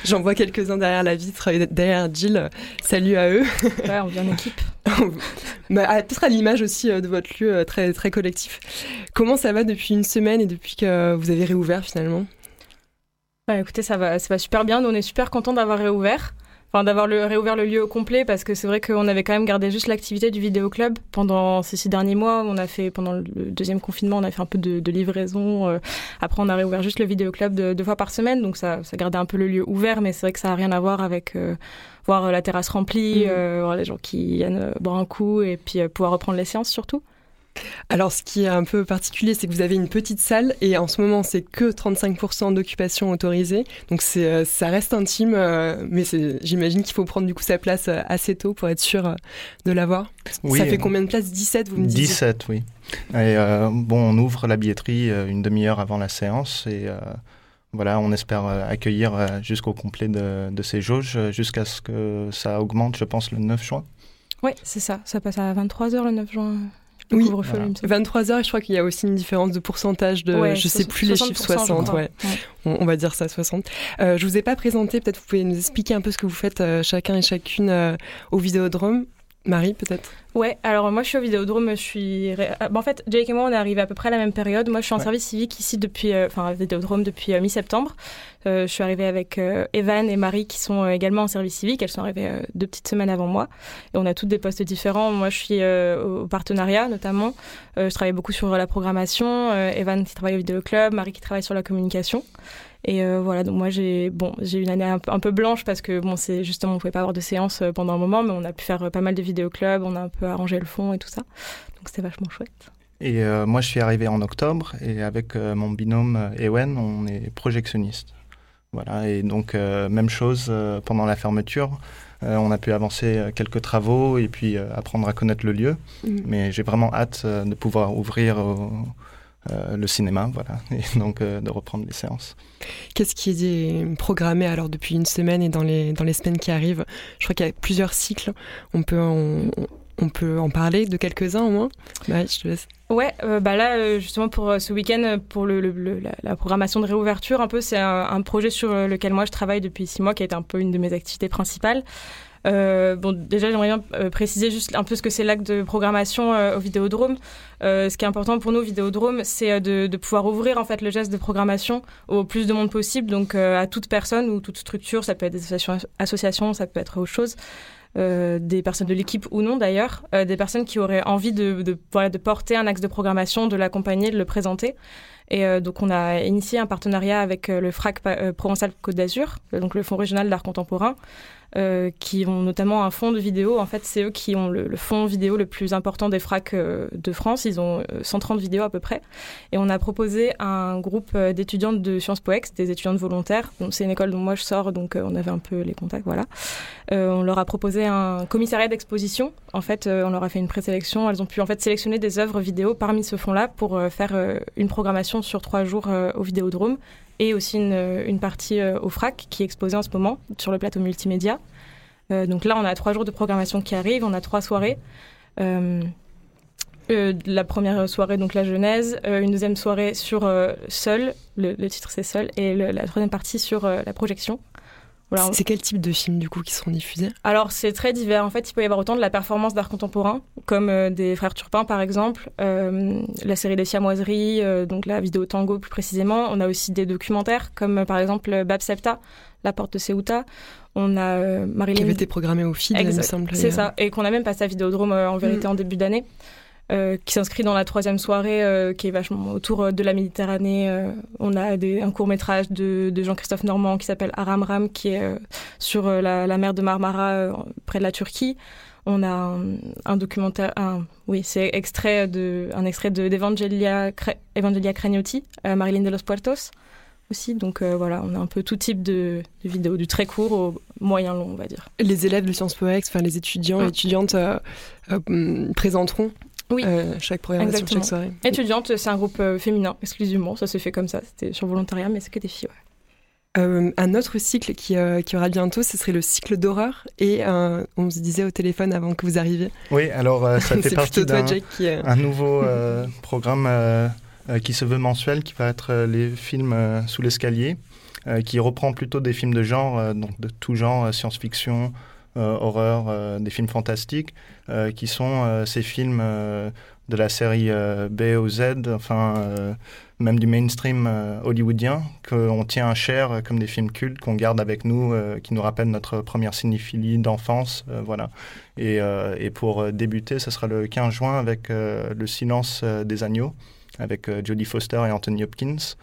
S3: J'en vois quelques-uns derrière la vitre, et derrière Jill. Salut à eux.
S17: Ouais, on vient en équipe.
S3: Bah, Peut-être à l'image aussi de votre lieu très, très collectif. Comment ça va depuis une semaine et depuis que vous avez réouvert finalement?
S17: Bah, Écoutez, ça va, ça va super bien. Nous, on est super contents d'avoir réouvert enfin d'avoir le, réouvert le lieu au complet parce que c'est vrai qu'on avait quand même gardé juste l'activité du vidéo club pendant ces six derniers mois. On a fait pendant le deuxième confinement, on a fait un peu de, livraison. Euh, après, on a réouvert juste le vidéo club deux fois par semaine, donc ça, ça gardait un peu le lieu ouvert, mais c'est vrai que ça a rien à voir avec euh, voir la terrasse remplie, mmh. euh, voir les gens qui viennent boire un coup et puis pouvoir reprendre les séances surtout.
S3: Alors, ce qui est un peu particulier, c'est que vous avez une petite salle et en ce moment, c'est que 35% d'occupation autorisée. Donc, c'est, euh, ça reste intime, euh, mais j'imagine qu'il faut prendre du coup sa place euh, assez tôt pour être sûr de l'avoir. ça fait combien de places? 17, vous me dites
S22: 17, oui. Et bon, on ouvre la billetterie une demi-heure avant la séance et voilà, on espère accueillir jusqu'au complet de, de ces jauges jusqu'à ce que ça augmente, je pense, le 9 juin.
S17: Oui, c'est ça. Ça passe à 23h le 9 juin.
S3: Oui, 23 heures, je crois qu'il y a aussi une différence de pourcentage de, je je sais plus les chiffres, 60, ouais. On, va dire ça, 60. Euh, je vous ai pas présenté, peut-être vous pouvez nous expliquer un peu ce que vous faites euh, chacun et chacune euh, au Vidéodrome. Marie, peut-être?
S17: Ouais, alors moi je suis au Vidéodrome, je suis... en fait, Jake et moi on est arrivés à peu près à la même période. Moi je suis en service civique ici depuis, euh, enfin Vidéodrome depuis euh, mi-septembre. Euh, je suis arrivée avec Evan et Marie qui sont également en service civique. Elles sont arrivées deux petites semaines avant moi. Et on a toutes des postes différents. Moi je suis au partenariat notamment. je travaille beaucoup sur la programmation. Evan qui travaille au Vidéo Club, Marie qui travaille sur la communication. Et euh, voilà, donc moi j'ai bon, j'ai une année un, peu blanche parce que bon, c'est justement on pouvait pas avoir de séance euh, pendant un moment, mais on a pu faire euh, pas mal de vidéoclubs, on a un peu arrangé le fond et tout ça. Donc c'était vachement chouette.
S22: Et moi je suis arrivé en octobre et avec mon binôme Ewen, on est projectionniste. Voilà, et donc même chose pendant la fermeture. on a pu avancer quelques travaux et puis apprendre à connaître le lieu. Mmh. Mais j'ai vraiment hâte de pouvoir ouvrir euh, le cinéma, voilà, et donc euh, de reprendre les séances.
S3: Qu'est-ce qui est programmé alors depuis une semaine et dans les, dans les semaines qui arrivent? Je crois qu'il y a plusieurs cycles. On peut en, on peut en parler de quelques-uns au moins?
S17: Bah, je te laisse. Ouais, euh, bah là, justement, pour ce week-end, pour le, la, programmation de réouverture, un peu, c'est un, projet sur lequel moi je travaille depuis six mois, qui est un peu une de mes activités principales. Euh, bon, déjà, j'aimerais bien euh, préciser juste un peu ce que c'est l'acte de programmation euh, au Vidéodrome. ce qui est important pour nous Vidéodrome, c'est de, pouvoir ouvrir en fait le geste de programmation au plus de monde possible, donc à toute personne ou toute structure. Ça peut être des associations, ça peut être autre chose. des personnes de l'équipe ou non d'ailleurs, des personnes qui auraient envie de, de, voilà, de porter un axe de programmation, de l'accompagner, de le présenter. Et donc on a initié un partenariat avec le FRAC Provençal Côte d'Azur, donc le Fonds régional d'art contemporain, euh, qui ont notamment un fonds de vidéo. En fait, c'est eux qui ont le, fonds vidéo le plus important des FRAC euh, de France. Ils ont 130 euh, vidéos à peu près. Et on a proposé un groupe d'étudiantes de Sciences Po des étudiantes volontaires. c'est une école dont moi je sors, donc on avait un peu les contacts, voilà. on leur a proposé un commissariat d'exposition. En fait, on leur a fait une présélection. Elles ont pu en fait sélectionner des œuvres vidéo parmi ce fonds-là pour faire une programmation sur trois jours au Vidéodrome et aussi une, partie euh, au FRAC qui est exposée en ce moment sur le plateau multimédia. Euh, donc là, on a trois jours de programmation qui arrivent, on a trois soirées. Euh, la première soirée, donc la genèse, une deuxième soirée sur Seul, le, titre c'est Seul, et la troisième partie sur la projection.
S3: C'est quel type de films du coup qui seront diffusés?
S17: Alors c'est très divers. En fait, il peut y avoir autant de la performance d'art contemporain, comme euh, des frères Turpin par exemple, euh, la série des Siamoiseries, euh, donc la vidéo tango plus précisément. On a aussi des documentaires comme par exemple Bab Septa, La Porte de Ceuta. On a Marilyn.
S3: Qui avait été programmé au film, il me semble.
S17: C'est ça, et qu'on a même passé à Vidéodrome en vérité mm. en début d'année. Euh, qui s'inscrit dans la troisième soirée, euh, qui est vachement autour euh, de la Méditerranée. on a des, un court métrage de, de Jean-Christophe Normand qui s'appelle Aramram, qui est sur la, la, mer de Marmara, près de la Turquie. On a un, un documentaire, un, oui, c'est extrait de, un extrait d'Evangelia Evangelia Cragnotti, Marilyn de los Puertos aussi. Donc voilà, on a un peu tout type de, de, vidéos, du très court au moyen long, on va dire.
S3: Les élèves de Sciences Po enfin les étudiants et ah. étudiantes présenteront oui. Euh, chaque programmation, chaque soirée.
S17: Étudiante, c'est un groupe euh, féminin exclusivement. Ça se fait comme ça. C'était sur volontariat, mais c'est que des filles.
S3: Euh, un autre cycle qui, qui, aura bientôt, ce serait le cycle d'horreur. Et on se disait au téléphone avant que vous arriviez.
S22: Oui, alors ça fait partie d'un un nouveau programme qui se veut mensuel, qui va être les films sous l'escalier, qui reprend plutôt des films de genre, donc de tout genre, science-fiction, horreur, des films fantastiques, qui sont ces films de la série B au Z, enfin même du mainstream euh, hollywoodien, qu'on tient à cher euh, comme des films cultes, qu'on garde avec nous, euh, qui nous rappellent notre première cinéphilie d'enfance. voilà. Et, et, pour débuter, ce sera le 15 juin avec Le silence des agneaux, avec Jodie Foster et Anthony Hopkins.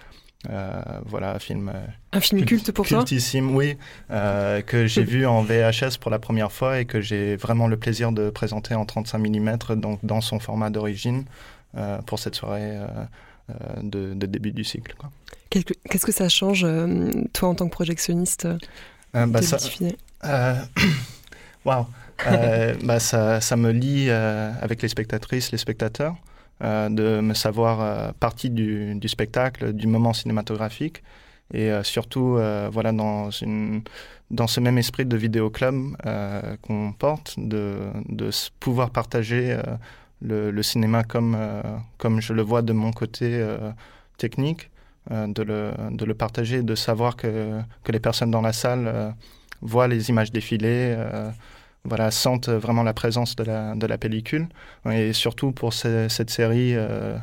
S22: Voilà, un film.
S3: un film culte pour
S22: toi Cultissime, oui, que j'ai vu en VHS pour la première fois et que j'ai vraiment le plaisir de présenter en 35 mm, donc dans son format d'origine, pour cette soirée euh, de, début du cycle.
S3: Qu'est-ce que ça change, euh, toi, en tant que projectionniste
S22: euh, bah, ça, wow. bah, ça, ça, me lie avec les spectatrices, les spectateurs, de me savoir partie du, spectacle, du moment cinématographique, et surtout, voilà, dans, dans ce même esprit de vidéoclub qu'on porte, de, de pouvoir partager le, cinéma comme, euh, comme je le vois de mon côté euh, technique, euh, de, le, de le partager, de savoir que, que les personnes dans la salle voient les images défiler, voilà, sentent vraiment la présence de la, de la pellicule. Et surtout pour cette série,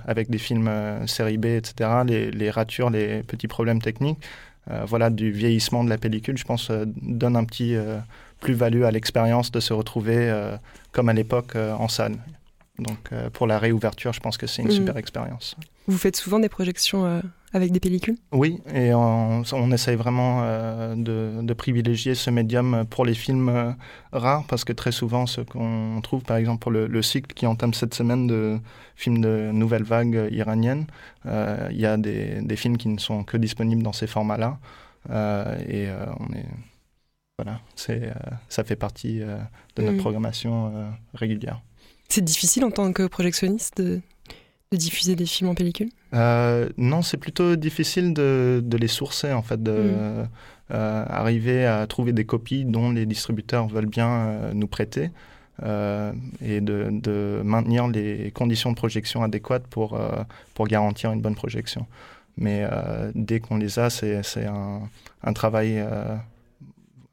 S22: avec des films série B, etc., les, les, ratures, les petits problèmes techniques, voilà, du vieillissement de la pellicule, je pense, donne un petit plus-value à l'expérience de se retrouver comme à l'époque en salle. Donc euh, pour la réouverture, je pense que c'est une mm. super expérience.
S3: Vous faites souvent des projections euh, avec des pellicules?
S22: Oui, et on, on essaye vraiment euh, de, privilégier ce médium pour les films rares, parce que très souvent, ce qu'on trouve, par exemple, pour le, cycle qui entame cette semaine de films de nouvelle vague iranienne, il y a des, des, films qui ne sont que disponibles dans ces formats-là. et on est. Voilà, ça fait partie de notre mm. programmation régulière.
S3: C'est difficile en tant que projectionniste de, diffuser des films en pellicule?
S22: Euh, Non, c'est plutôt difficile de, les sourcer, en fait, de mm. euh, arriver à trouver des copies dont les distributeurs veulent bien euh, nous prêter. et de, maintenir les conditions de projection adéquates pour, pour garantir une bonne projection. Mais dès qu'on les a, c'est un, un, travail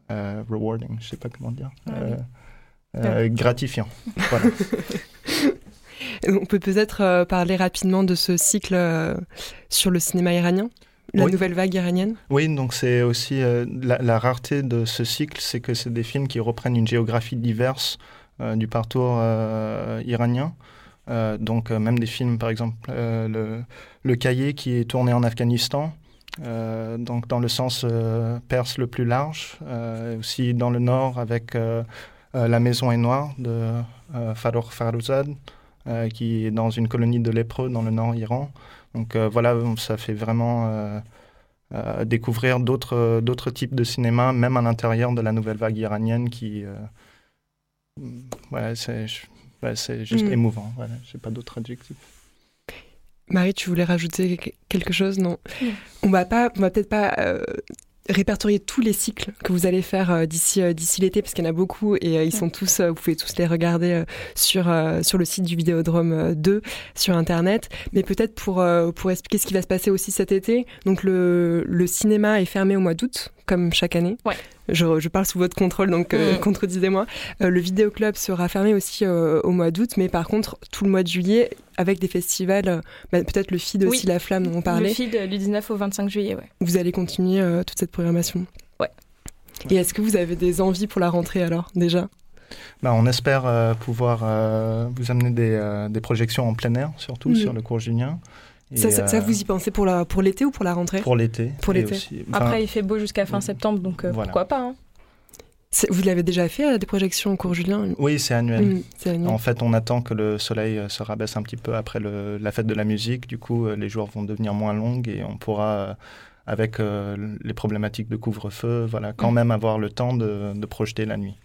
S22: rewarding, je ne sais pas comment dire. Euh, gratifiant.
S3: On peut peut-être euh, parler rapidement de ce cycle euh, sur le cinéma iranien la nouvelle vague iranienne?
S22: Oui, donc c'est aussi la, rareté de ce cycle, c'est que c'est des films qui reprennent une géographie diverse du parcours iranien. donc même des films, par exemple, le, le, Cahier qui est tourné en Afghanistan, donc dans le sens perse le plus large, aussi dans le nord avec la Maison est noire de euh, Farouk Farouzad, euh, qui est dans une colonie de lépreux dans le nord Iran. Donc voilà, ça fait vraiment découvrir d'autres d'autres types de cinéma, même à l'intérieur de la nouvelle vague iranienne qui voilà, c'est juste mm. émouvant. Voilà, j'ai pas d'autres adjectifs.
S3: Marie, tu voulais rajouter quelque chose? Non. On va pas, on va peut-être pas répertorier tous les cycles que vous allez faire euh, d'ici euh, d'ici l'été parce qu'il y en a beaucoup et euh, ils sont tous vous pouvez tous les regarder sur sur le site du Vidéodrome 2 sur internet. Mais peut-être pour pour expliquer ce qui va se passer aussi cet été donc le le cinéma est fermé au mois d'août comme chaque année.
S17: Ouais.
S3: Je, je, parle sous votre contrôle, donc euh, mm. contredisez-moi. Euh, le vidéoclub sera fermé aussi euh, au mois d'août, mais par contre, tout le mois de juillet, avec des festivals, bah, peut-être le FID aussi, La Flamme dont on parlait. Le
S17: FID du 19 au 25 juillet, ouais.
S3: Vous allez continuer toute cette programmation
S17: Ouais.
S3: Et est-ce que vous avez des envies pour la rentrée alors, déjà?
S22: Bah, on espère pouvoir vous amener des, des, projections en plein air, surtout mm. sur le cours Julien.
S3: Ça, ça, euh, vous y pensez pour l'été pour ou pour la rentrée?
S22: Pour l'été.
S3: Pour l'été.
S17: Après, il fait beau jusqu'à fin septembre, donc euh, pourquoi pas hein.
S3: Vous l'avez déjà fait, à des projections au cours Julien?
S22: Oui, c'est annuel. Mm, annuel. En fait, on attend que le soleil euh, se rabaisse un petit peu après le, la fête de la musique. Du coup, les jours vont devenir moins longs et on pourra, avec les problématiques de couvre-feu, voilà, quand mm. même avoir le temps de, de projeter la nuit.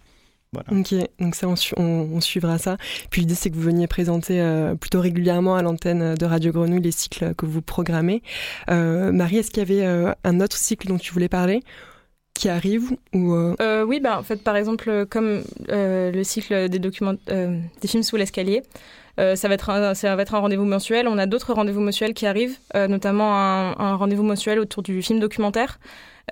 S3: Ok, donc ça, on, suivra ça. Puis l'idée, c'est que vous veniez présenter euh, plutôt régulièrement à l'antenne de Radio Grenouille les cycles que vous programmez. Euh, Marie, est-ce qu'il y avait euh, un autre cycle dont tu voulais parler qui arrivent ou
S17: Oui, bah, en fait, par exemple, comme le cycle des, documents, des films sous l'escalier, ça va être un, ça va être un rendez-vous mensuel. On a d'autres rendez-vous mensuels qui arrivent, notamment un, un rendez-vous mensuel autour du film documentaire.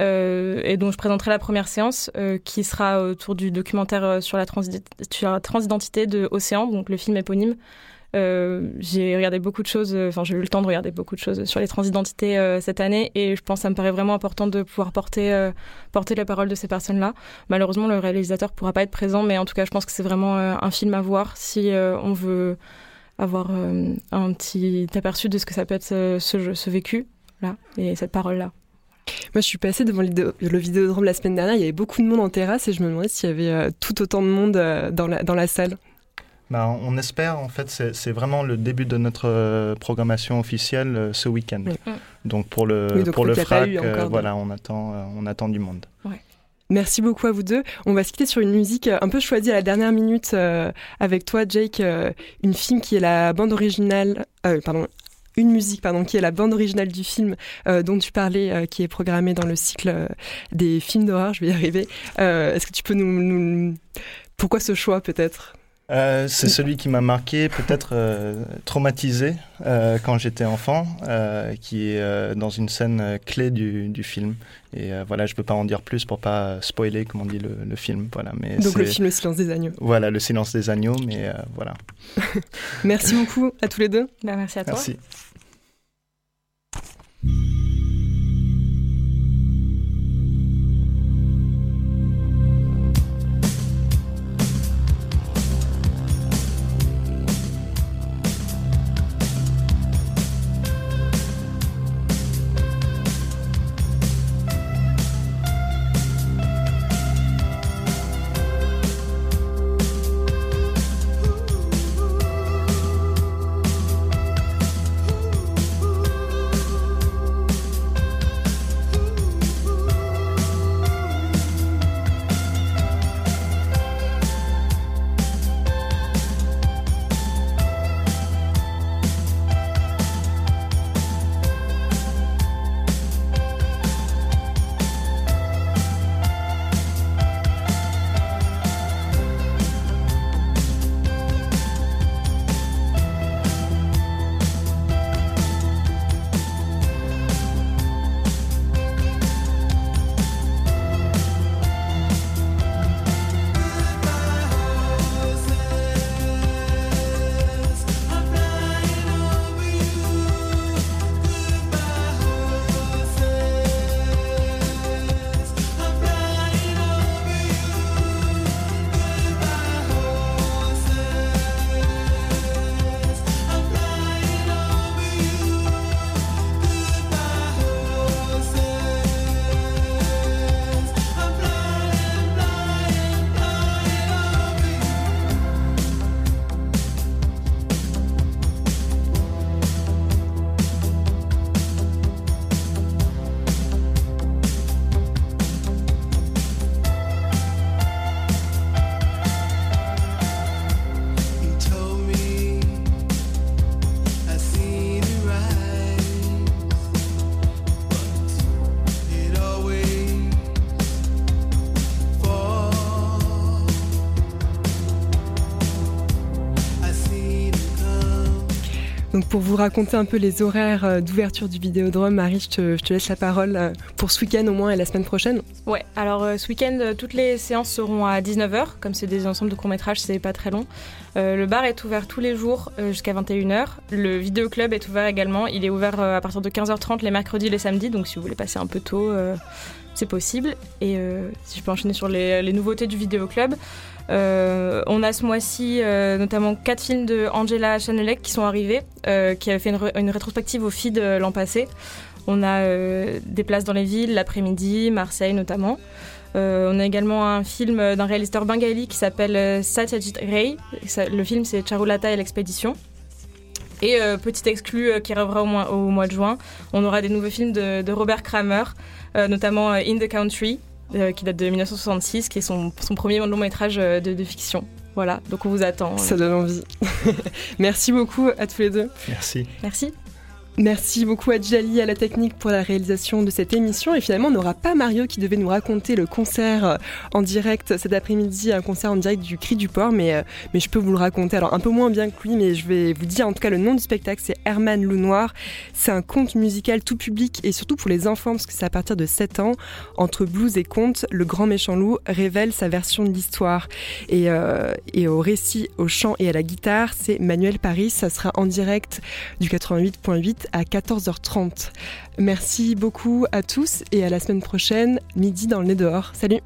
S17: Euh, et dont je présenterai la première séance euh, qui sera autour du documentaire euh, sur la, transidentité de Océan, donc le film éponyme. j'ai regardé beaucoup de choses, enfin j'ai eu le temps de regarder beaucoup de choses sur les transidentités cette année et je pense que ça me paraît vraiment important de pouvoir porter, porter la parole de ces personnes-là. Malheureusement, le réalisateur ne pourra pas être présent, mais en tout cas, je pense que c'est vraiment un film à voir si on veut avoir un petit aperçu de ce que ça peut être ce, ce, vécu là et cette parole-là.
S3: Moi, je suis passée devant le Vidéodrome la semaine dernière. Il y avait beaucoup de monde en terrasse et je me demandais s'il y avait euh, tout autant de monde euh, dans, la, dans la salle.
S22: Bah, on espère, en fait, c'est vraiment le début de notre euh, programmation officielle ce week-end. Donc pour le, pour le FRAC, voilà, on, attend, on attend du monde.
S3: Merci beaucoup à vous deux. On va se quitter sur une musique un peu choisie à la dernière minute avec toi, Jake. une film qui est la bande originale, pardon, une musique pardon, qui est la bande originale du film euh, dont tu parlais, euh, qui est programmée dans le cycle euh, des films d'horreur. Je vais y arriver. Est-ce que tu peux nous... Pourquoi ce choix peut-être?
S22: C'est celui qui m'a marqué, peut-être traumatisé quand j'étais enfant, qui est dans une scène clé du, du film. Et voilà, je ne peux pas en dire plus pour pas spoiler, comme on dit, le, le film. Voilà,
S3: mais Donc le film Le Silence des Agneaux.
S22: Voilà, Le Silence des Agneaux, mais voilà.
S3: merci beaucoup à tous les deux.
S17: Bah, merci à toi.
S22: Merci.
S3: Pour vous raconter un peu les horaires euh, d'ouverture du Vidéodrome, Marie, je te, laisse la parole euh, pour ce week-end au moins et la semaine prochaine.
S17: Ouais, alors euh, ce week-end, toutes les séances seront à 19h, comme c'est des ensembles de courts-métrages, c'est pas très long. le bar est ouvert tous les jours jusqu'à 21h. Le vidéoclub est ouvert également. Il est ouvert à partir de 15h30 les mercredis et les samedis, donc si vous voulez passer un peu tôt, c'est possible. Et si je peux enchaîner sur les, nouveautés du vidéoclub. Euh, on a ce mois-ci euh, notamment quatre films de Angela Chanelec qui sont arrivés, euh, qui avait fait une, rétrospective au feed l'an passé. On a des places dans les villes, l'après-midi, Marseille notamment. on a également un film d'un réalisateur bengali qui s'appelle Satyajit Ray. Le film c'est Charulata et l'expédition. Et petit exclu qui arrivera au mois, de juin, on aura des nouveaux films de Robert Kramer, notamment In the Country, euh, qui date de 1966, qui est son, premier long métrage euh, de, fiction. Voilà, donc on vous attend.
S3: Ça donne envie. Merci beaucoup à tous les deux.
S22: Merci.
S17: Merci.
S3: Merci beaucoup à Djali à la technique pour la réalisation de cette émission. Et finalement, on n'aura pas Mario qui devait nous raconter le concert euh, en direct cet après-midi, un concert en direct du Cri du Port, mais, euh, mais je peux vous le raconter. Alors, un peu moins bien que lui, mais je vais vous dire en tout cas le nom du spectacle, c'est Herman Loup Noir. C'est un conte musical tout public et surtout pour les enfants, parce que c'est à partir de 7 ans. Entre blues et conte, le grand méchant loup révèle sa version de l'histoire. Et, euh, et au récit, au chant et à la guitare, c'est Manuel Paris. Ça sera en direct du 88.8 à 14h30. Merci beaucoup à tous et à la semaine prochaine, midi dans le nez dehors. Salut